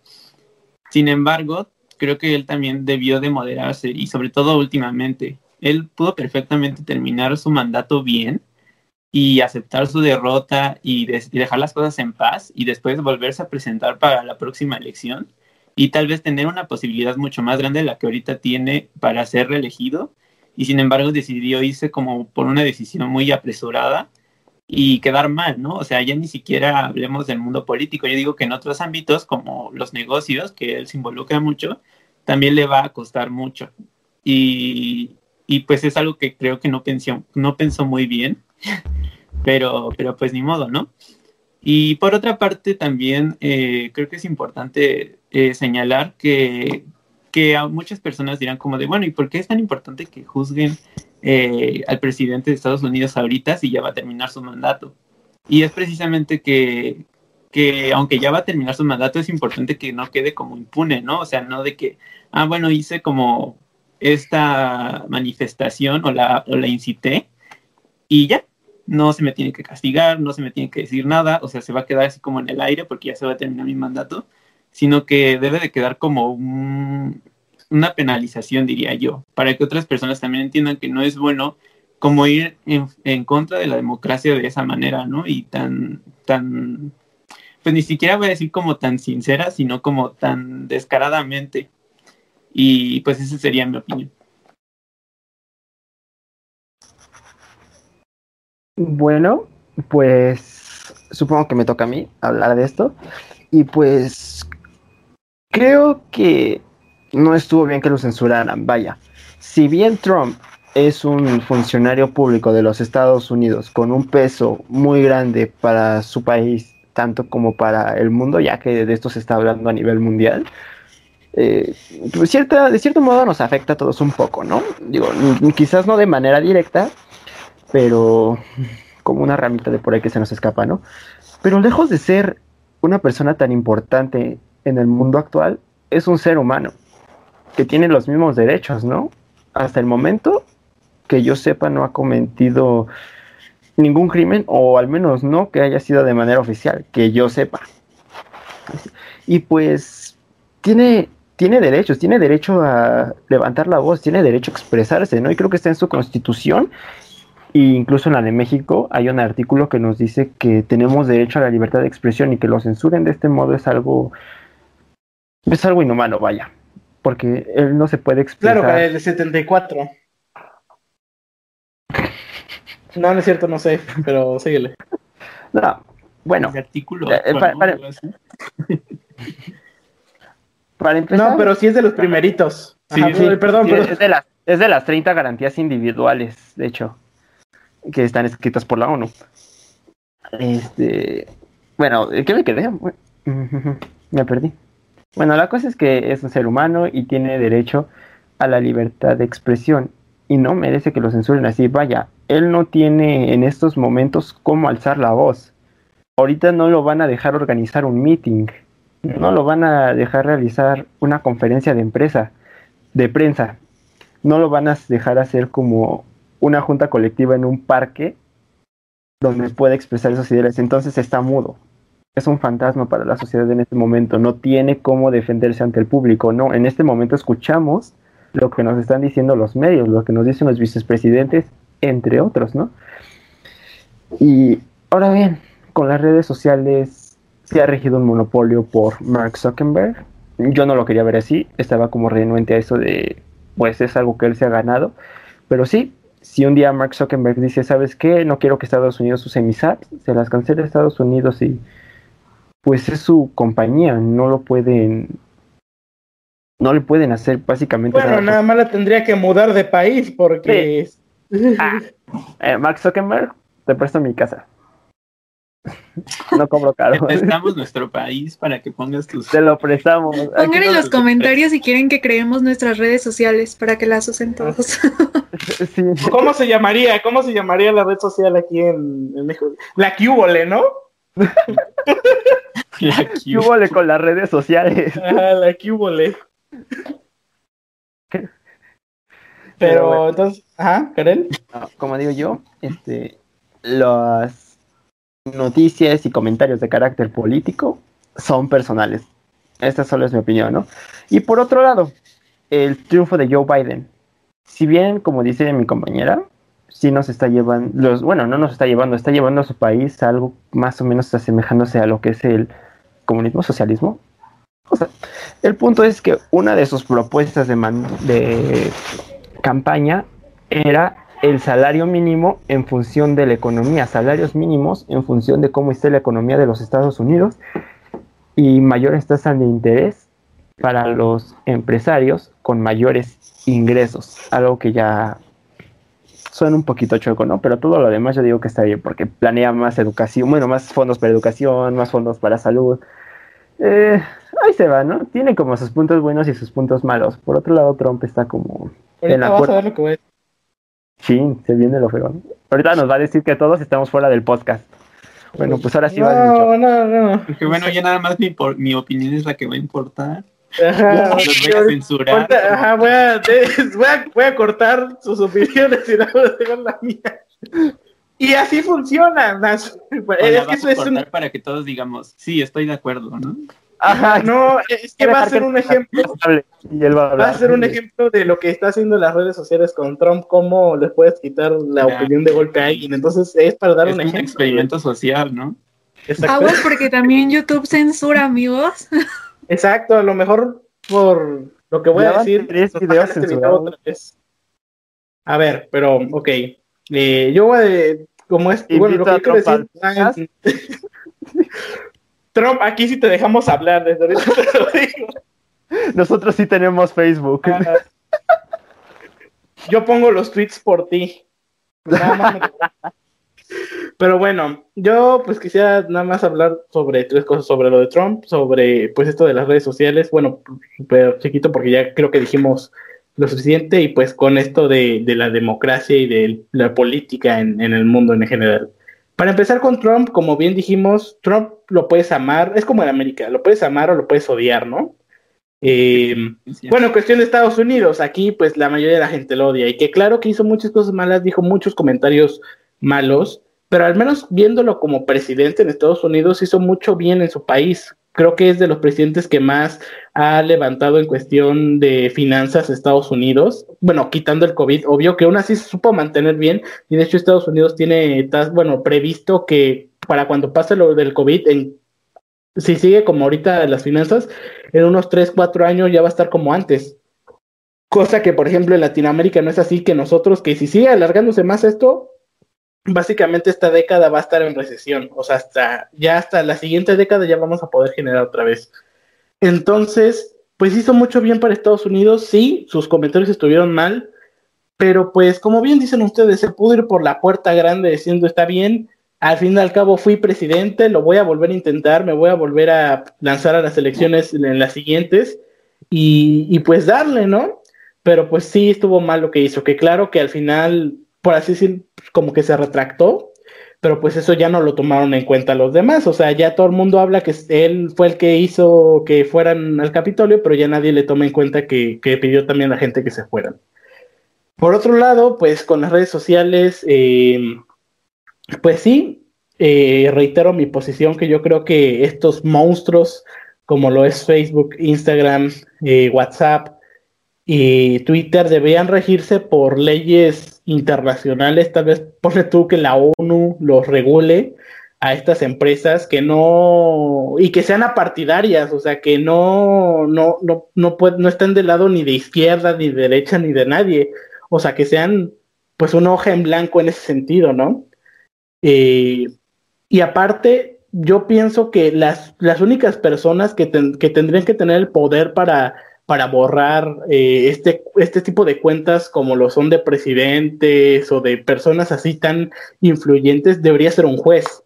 Sin embargo, creo que él también debió de moderarse y sobre todo últimamente, él pudo perfectamente terminar su mandato bien y aceptar su derrota y, y dejar las cosas en paz y después volverse a presentar para la próxima elección y tal vez tener una posibilidad mucho más grande de la que ahorita tiene para ser reelegido y sin embargo decidió irse como por una decisión muy apresurada y quedar mal, ¿no? O sea, ya ni siquiera hablemos del mundo político. Yo digo que en otros ámbitos, como los negocios, que él se involucra mucho, también le va a costar mucho. Y, y pues es algo que creo que no pensó, no pensó muy bien, [laughs] pero, pero pues ni modo, ¿no? Y por otra parte, también eh, creo que es importante eh, señalar que que a muchas personas dirán como de, bueno, ¿y por qué es tan importante que juzguen eh, al presidente de Estados Unidos ahorita si ya va a terminar su mandato? Y es precisamente que, que aunque ya va a terminar su mandato, es importante que no quede como impune, ¿no? O sea, no de que, ah, bueno, hice como esta manifestación o la, o la incité y ya, no se me tiene que castigar, no se me tiene que decir nada, o sea, se va a quedar así como en el aire porque ya se va a terminar mi mandato sino que debe de quedar como una penalización, diría yo, para que otras personas también entiendan que no es bueno como ir en, contra de la democracia de esa manera, ¿no? Y tan, tan, pues ni siquiera voy a decir como tan sincera, sino como tan descaradamente. Y pues esa sería mi opinión. Bueno, pues supongo que me toca a mí hablar de esto. Y pues creo que no estuvo bien que lo censuraran. Vaya, si bien Trump es un funcionario público de los Estados Unidos con un peso muy grande para su país, tanto como para el mundo, ya que de esto se está hablando a nivel mundial, eh, pues cierta, de cierto modo nos afecta a todos un poco, ¿no? Digo, quizás no de manera directa, pero como una ramita de por ahí que se nos escapa, ¿no? Pero lejos de ser una persona tan importante en el mundo actual es un ser humano que tiene los mismos derechos, ¿no? Hasta el momento que yo sepa no ha cometido ningún crimen o al menos no que haya sido de manera oficial, que yo sepa. Y pues tiene tiene derechos, tiene derecho a levantar la voz, tiene derecho a expresarse, ¿no? Y creo que está en su constitución Y incluso en la de México hay un artículo que nos dice que tenemos derecho a la libertad de expresión y que lo censuren de este modo es algo es algo inhumano, vaya, porque él no se puede expresar. Claro, para el 74. No, no es cierto, no sé, pero síguele. [laughs] No, bueno, El artículo. Eh, eh, para- [laughs] para- empezar, No, pero sí es de los primeritos. Sí, Ajá, sí, perdón, Sí, perdón. es, de las, es de las 30 garantías individuales, de hecho, que están escritas por la ONU. Este, bueno, ¿en ¿qué me quedé? [laughs] Me perdí. Bueno, la cosa es que es un ser humano y tiene derecho a la libertad de expresión y no merece que lo censuren así. Vaya, él no tiene en estos momentos cómo alzar la voz. Ahorita no lo van a dejar organizar un meeting, no lo van a dejar realizar una conferencia de empresa de prensa. No lo van a dejar hacer como una junta colectiva en un parque donde pueda expresar sus ideas. Entonces está mudo. Es un fantasma para la sociedad en este momento. No tiene cómo defenderse ante el público. No, en este momento escuchamos lo que nos están diciendo los medios, lo que nos dicen los vicepresidentes, entre otros, ¿no? Y ahora bien, con las redes sociales se ha regido un monopolio por Mark Zuckerberg yo no lo quería ver así, estaba como renuente a eso de, pues es algo que él se ha ganado, pero sí, si un día Mark Zuckerberg dice, ¿sabes qué? No quiero que Estados Unidos use mis apps, se las cancela Estados Unidos y pues es su compañía, no lo pueden, no le pueden hacer básicamente Bueno, nada. nada más la tendría que mudar de país porque. Ah, eh, Mark Zuckerberg, te presto mi casa. no cobro caro. Te prestamos nuestro país para que pongas tus. Te lo prestamos. Pongan en los comentarios si quieren que creemos nuestras redes sociales para que las usen todos. [laughs] Sí. ¿Cómo se llamaría? ¿Cómo se llamaría la red social aquí en, en México? La Cubole, ¿no? [laughs] La [laughs] ¿Qué hubo con las redes sociales? Ajá, [laughs] la Cubole. Pero Pero bueno. entonces, ajá, Karel. No, como digo yo, este, las noticias y comentarios de carácter político son personales. Esta solo es mi opinión, ¿no? Y por otro lado, el triunfo de Joe Biden. Si bien, como dice mi compañera, sí nos está llevando, los, bueno, no nos está llevando, está llevando a su país a algo más o menos asemejándose a lo que es el comunismo, socialismo. O sea, el punto es que una de sus propuestas de, man- de campaña era el salario mínimo en función de la economía, salarios mínimos en función de cómo esté la economía de los Estados Unidos y mayores tasas de interés para los empresarios con mayores ingresos, algo que ya suena un poquito choco, ¿no? Pero todo lo demás yo digo que está bien porque planea más educación, bueno, más fondos para educación, más fondos para salud. Eh, ahí se va, ¿no? Tiene como sus puntos buenos y sus puntos malos. Por otro lado, Trump está como en Ahorita vas a ver lo que voy a decir. Chin, se viene lo feo. Ahorita nos va a decir que todos estamos fuera del podcast. Bueno, pues ahora sí va No, no, no. Porque bueno, ya nada más mi, por- mi opinión es la que va a importar. Ajá. Voy a censurar. Ajá, voy, a, voy, a, voy a cortar sus opiniones y [laughs] luego dejar la mía. Y así funciona. las- la Es que eso a es un, para que todos digamos, sí, estoy de acuerdo, ¿no? Ajá, no, es que va a ser un ejemplo. Y él va a Va a ser un ejemplo de lo que está haciendo las redes sociales con Trump, cómo les puedes quitar la Ya. opinión de golpe a alguien. Entonces es para dar Es un un ejemplo. experimento social, ¿no? Exacto. Aguas porque también YouTube censura, amigos. [laughs] Exacto, a lo mejor por lo que voy Ya a decir. tres videos este otra vez. A ver, pero, ok. Eh, yo voy a. Como es. Bueno, lo que quiero decir. Trump ah, [laughs] Trump, aquí sí te dejamos hablar, desde ahorita te lo digo. Nosotros sí tenemos Facebook. Ah, yo pongo los tweets por ti. Nada más me- [laughs] Pero bueno, yo pues quisiera nada más hablar sobre tres cosas, sobre lo de Trump, sobre pues esto de las redes sociales, bueno, pero chiquito porque ya creo que dijimos lo suficiente y pues con esto de, de la democracia y de la política en, en el mundo en general. Para empezar con Trump, como bien dijimos, Trump lo puedes amar, es como en América, lo puedes amar o lo puedes odiar, ¿no? Eh, bueno, cuestión de Estados Unidos, aquí pues la mayoría de la gente lo odia y que claro que hizo muchas cosas malas, dijo muchos comentarios malos, pero al menos viéndolo como presidente en Estados Unidos hizo mucho bien en su país, creo que es de los presidentes que más ha levantado en cuestión de finanzas Estados Unidos. Bueno, quitando el COVID, obvio que aún así se supo mantener bien. Y de hecho, Estados Unidos tiene, bueno, previsto que para cuando pase lo del COVID, en, si sigue como ahorita las finanzas, en unos 3, 4 años ya va a estar como antes. Cosa que, por ejemplo, en Latinoamérica no es así que nosotros, que si sigue alargándose más esto, básicamente esta década va a estar en recesión. O sea, hasta ya hasta la siguiente década ya vamos a poder generar otra vez. Entonces, pues hizo mucho bien para Estados Unidos. Sí, sus comentarios estuvieron mal, pero pues como bien dicen ustedes, se pudo ir por la puerta grande diciendo está bien. Al fin y al cabo fui presidente, lo voy a volver a intentar, me voy a volver a lanzar a las elecciones en las siguientes y, y pues darle, ¿no? pero pues sí estuvo mal lo que hizo, que claro que al final, por así decir, como que se retractó, pero pues eso ya no lo tomaron en cuenta los demás, o sea, ya todo el mundo habla que él fue el que hizo que fueran al Capitolio, pero ya nadie le toma en cuenta que, pidió también a la gente que se fueran. Por otro lado, pues con las redes sociales, eh, pues sí, eh, reitero mi posición que yo creo que estos monstruos como lo es Facebook, Instagram, eh, WhatsApp, y Twitter deberían regirse por leyes internacionales, tal vez pone tú que la ONU los regule a estas empresas que no y que sean apartidarias, o sea, que no no no no, no estén del lado ni de izquierda ni de derecha ni de nadie, o sea, que sean pues una hoja en blanco en ese sentido, ¿no? Eh, y aparte, yo pienso que las, las únicas personas que, que tendrían que tener el poder para para borrar eh, este, este tipo de cuentas como lo son de presidentes o de personas así tan influyentes, debería ser un juez.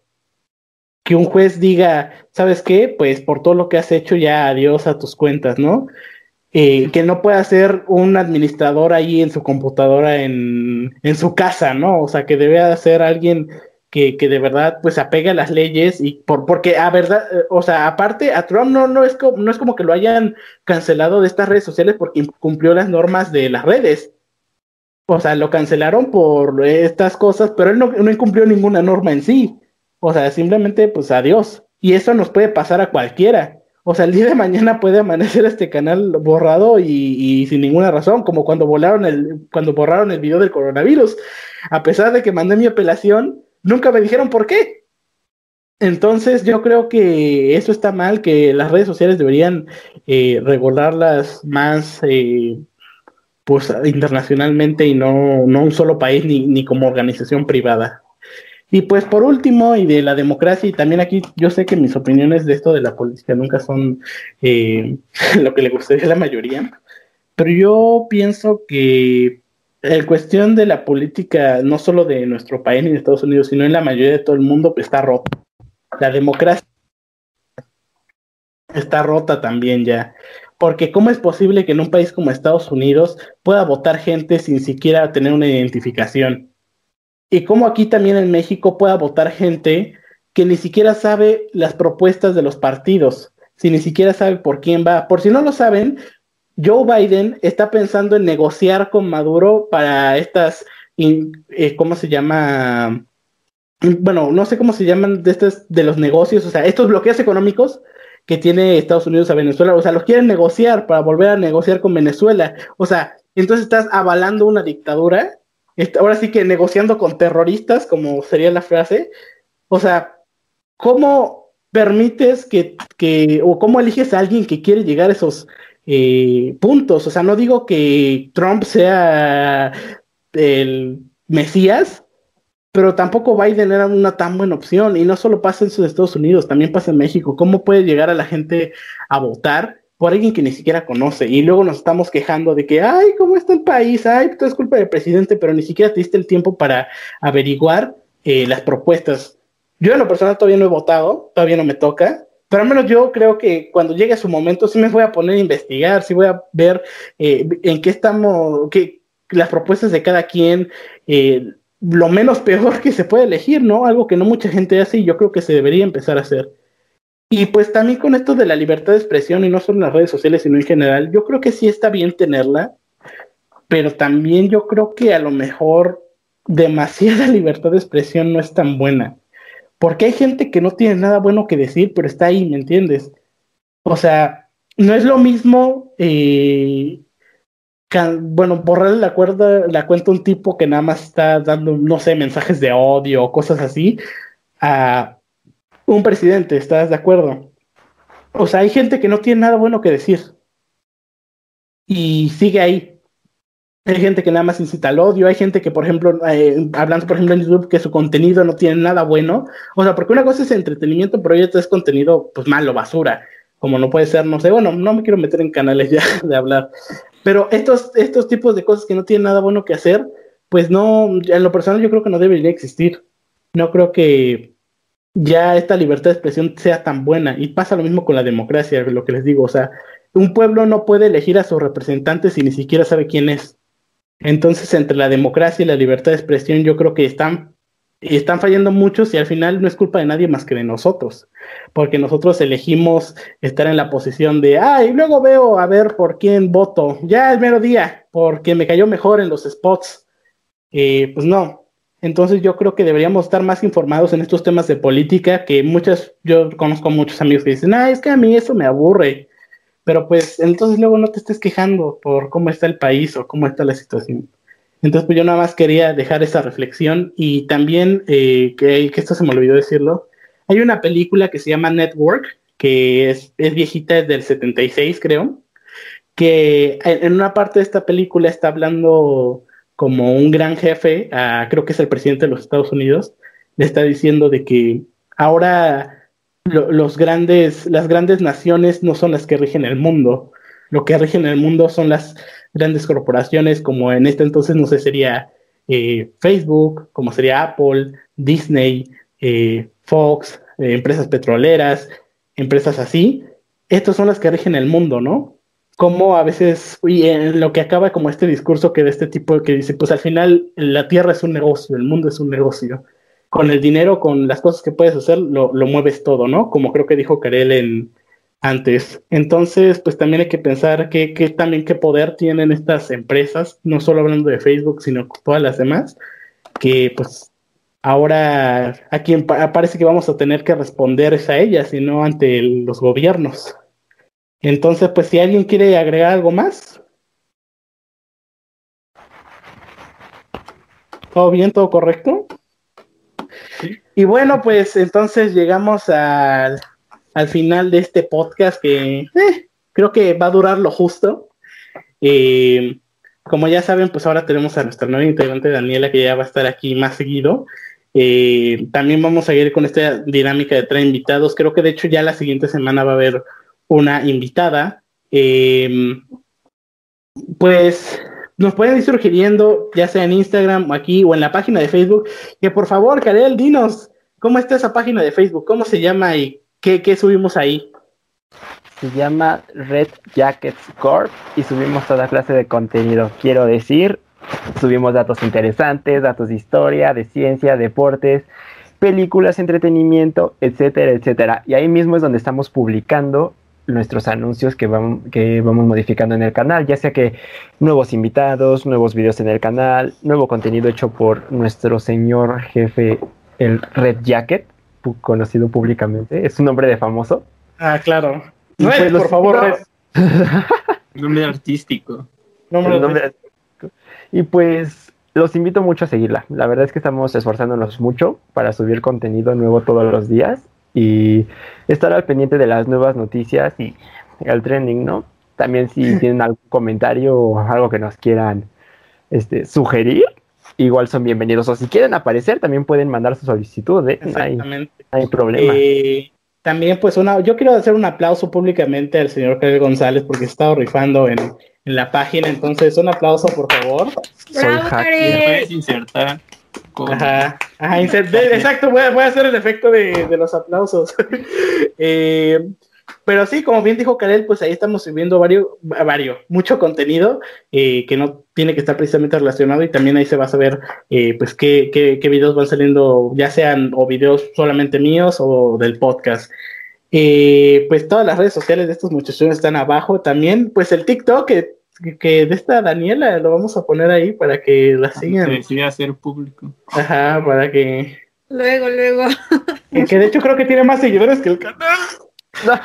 Que un juez diga, ¿sabes qué? Pues por todo lo que has hecho ya adiós a tus cuentas, ¿no? Eh, que no pueda ser un administrador ahí en su computadora en, en su casa, ¿no? O sea, que debe ser alguien que, que, de verdad pues apegue a las leyes y por porque a verdad, eh, o sea, aparte a Trump no, no, es como, no es como que lo hayan cancelado de estas redes sociales porque incumplió las normas de las redes. O sea, lo cancelaron por estas cosas, pero él no, no incumplió ninguna norma en sí. O sea, simplemente pues adiós. Y eso nos puede pasar a cualquiera. O sea, el día de mañana puede amanecer este canal borrado y, y, sin ninguna razón, como cuando volaron el, cuando borraron el video del coronavirus. A pesar de que mandé mi apelación, nunca me dijeron por qué. Entonces yo creo que eso está mal, que las redes sociales deberían eh, regularlas más eh, pues internacionalmente y no, no un solo país ni, ni, como organización privada. Y pues por último, y de la democracia, y también aquí yo sé que mis opiniones de esto de la política nunca son eh, [laughs] lo que le gustaría a la mayoría, pero yo pienso que la cuestión de la política, no solo de nuestro país ni de Estados Unidos, sino en la mayoría de todo el mundo, pues, está rota. La democracia está rota también ya. Porque ¿cómo es posible que en un país como Estados Unidos pueda votar gente sin siquiera tener una identificación? Y cómo aquí también en México pueda votar gente que ni siquiera sabe las propuestas de los partidos, si ni siquiera sabe por quién va. Por si no lo saben, Joe Biden está pensando en negociar con Maduro para estas, eh, ¿cómo se llama? Bueno, no sé cómo se llaman de estos, de los negocios, o sea, estos bloqueos económicos que tiene Estados Unidos a Venezuela, o sea, los quieren negociar para volver a negociar con Venezuela, o sea, entonces estás avalando una dictadura, ahora sí que negociando con terroristas, como sería la frase, o sea, ¿cómo permites que, que o cómo eliges a alguien que quiere llegar a esos eh, puntos. O sea, no digo que Trump sea el Mesías, pero tampoco Biden era una tan buena opción. Y no solo pasa en Estados Unidos, también pasa en México. ¿Cómo puede llegar a la gente a votar? por alguien que ni siquiera conoce y luego nos estamos quejando de que, ay, ¿cómo está el país? Ay, todo es culpa del presidente, pero ni siquiera te diste el tiempo para averiguar eh, las propuestas. Yo en lo personal todavía no he votado, todavía no me toca, pero al menos yo creo que cuando llegue su momento sí me voy a poner a investigar, sí voy a ver eh, en qué estamos, qué, las propuestas de cada quien, eh, lo menos peor que se puede elegir, ¿no? Algo que no mucha gente hace y yo creo que se debería empezar a hacer. Y pues también con esto de la libertad de expresión y no solo en las redes sociales, sino en general, yo creo que sí está bien tenerla, pero también yo creo que a lo mejor demasiada [laughs] libertad de expresión no es tan buena. Porque hay gente que no tiene nada bueno que decir, pero está ahí, ¿me entiendes? O sea, no es lo mismo, eh, bueno, borrarle la, cuerda, la cuenta a un tipo que nada más está dando, no sé, mensajes de odio o cosas así, a un presidente, ¿estás de acuerdo? O sea, hay gente que no tiene nada bueno que decir y sigue ahí. Hay gente que nada más incita al odio, hay gente que, por ejemplo, eh, hablando, por ejemplo, en YouTube, que su contenido no tiene nada bueno. O sea, porque una cosa es entretenimiento, pero otra es contenido, pues malo, basura. Como no puede ser, no sé, bueno, no me quiero meter en canales ya [laughs] de hablar. Pero estos, estos tipos de cosas que no tienen nada bueno que hacer, pues no, en lo personal yo creo que no debería existir. No creo que ya esta libertad de expresión sea tan buena. Y pasa lo mismo con la democracia, lo que les digo. O sea, un pueblo no puede elegir a sus representantes si ni siquiera sabe quién es. Entonces, entre la democracia y la libertad de expresión, yo creo que están, están fallando muchos y al final no es culpa de nadie más que de nosotros, porque nosotros elegimos estar en la posición de, ah, y luego veo a ver por quién voto, ya es mero día, porque me cayó mejor en los spots. Eh, pues no. Entonces yo creo que deberíamos estar más informados en estos temas de política, que muchas, yo conozco muchos amigos que dicen, ah, es que a mí eso me aburre. Pero pues entonces luego no te estés quejando por cómo está el país o cómo está la situación. Entonces pues yo nada más quería dejar esa reflexión y también, eh, que, esto se me olvidó decirlo, hay una película que se llama Network, que es, es viejita, es del 76 creo, que en una parte de esta película está hablando como un gran jefe, creo que es el presidente de los Estados Unidos, le está diciendo de que ahora los grandes, las grandes naciones no son las que rigen el mundo. Lo que rigen el mundo son las grandes corporaciones, como en este entonces, no sé, sería eh, Facebook, como sería Apple, Disney, eh, Fox, eh, empresas petroleras, empresas así. Estas son las que rigen el mundo, ¿no? Como a veces, y en lo que acaba como este discurso que de este tipo que dice, pues al final la Tierra es un negocio, el mundo es un negocio con el dinero, con las cosas que puedes hacer, lo, mueves todo, ¿no? Como creo que dijo Karel en, antes. Entonces, pues también hay que pensar que, también qué poder tienen estas empresas, no solo hablando de Facebook, sino todas las demás, que pues ahora a quien parece que vamos a tener que responder es a ellas y no ante los gobiernos. Entonces, pues si alguien quiere agregar algo más. ¿Todo bien? ¿Todo correcto? Y bueno, pues entonces llegamos al, final de este podcast que eh, creo que va a durar lo justo. Eh, como ya saben, pues ahora tenemos a nuestra nueva integrante Daniela que ya va a estar aquí más seguido. Eh, también vamos a ir con esta dinámica de tres invitados. Creo que de hecho ya la siguiente semana va a haber una invitada. pues nos pueden ir sugiriendo, ya sea en Instagram o aquí o en la página de Facebook, que por favor, Karel, dinos, ¿cómo está esa página de Facebook? ¿Cómo se llama y qué, qué subimos ahí? Se llama Red Jackets Corp y subimos toda clase de contenido. Quiero decir, subimos datos interesantes, datos de historia, de ciencia, deportes, películas, entretenimiento, etcétera, etcétera. Y ahí mismo es donde estamos publicando nuestros anuncios que vamos, que vamos modificando en el canal, ya sea que nuevos invitados, nuevos videos en el canal, nuevo contenido hecho por nuestro señor jefe, el Red Jacket, conocido públicamente, es un nombre de famoso. Ah, claro. Pues por favor, Red. [laughs] nombre artístico. Nombre Y pues los invito mucho a seguirla. La verdad es que estamos esforzándonos mucho para subir contenido nuevo todos los días y estar al pendiente de las nuevas noticias y el trending, ¿no? También si tienen algún comentario o algo que nos quieran este, sugerir, igual son bienvenidos. O si quieren aparecer, también pueden mandar su solicitud, ¿eh? No hay, problema. Eh, también, pues, una, yo quiero hacer un aplauso públicamente al señor Karel González porque ha estado rifando en, en la página. Entonces, un aplauso, por favor. Bravo, Puedes Ajá, ajá exacto, voy a, hacer el efecto de, los aplausos. [laughs] Eh, pero sí, como bien dijo Karel, pues ahí estamos subiendo varios, varios mucho contenido eh, que no tiene que estar precisamente relacionado y también ahí se va a saber eh, pues qué, qué, qué, videos van saliendo, ya sean o videos solamente míos o del podcast. pues todas las redes sociales de estos muchachos están abajo también, pues el TikTok que que de esta Daniela lo vamos a poner ahí para que la sigan. Se hacer público. Ajá, para que. Luego, luego. Que, de hecho creo que tiene más seguidores que el canal. [laughs]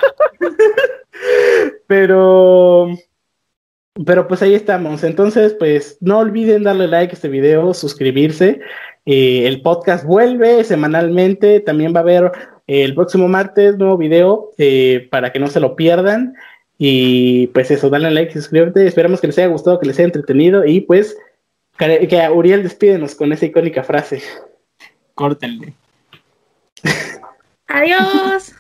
Pero, pero pues ahí estamos. Entonces, pues no olviden darle like a este video, suscribirse. Eh, el podcast vuelve semanalmente. También va a haber eh, el próximo martes nuevo video eh, para que no se lo pierdan. Y pues eso, dale like, suscríbete. Esperamos que les haya gustado, que les haya entretenido. Y pues que Uriel despídenos con esa icónica frase. Córtenle. Adiós.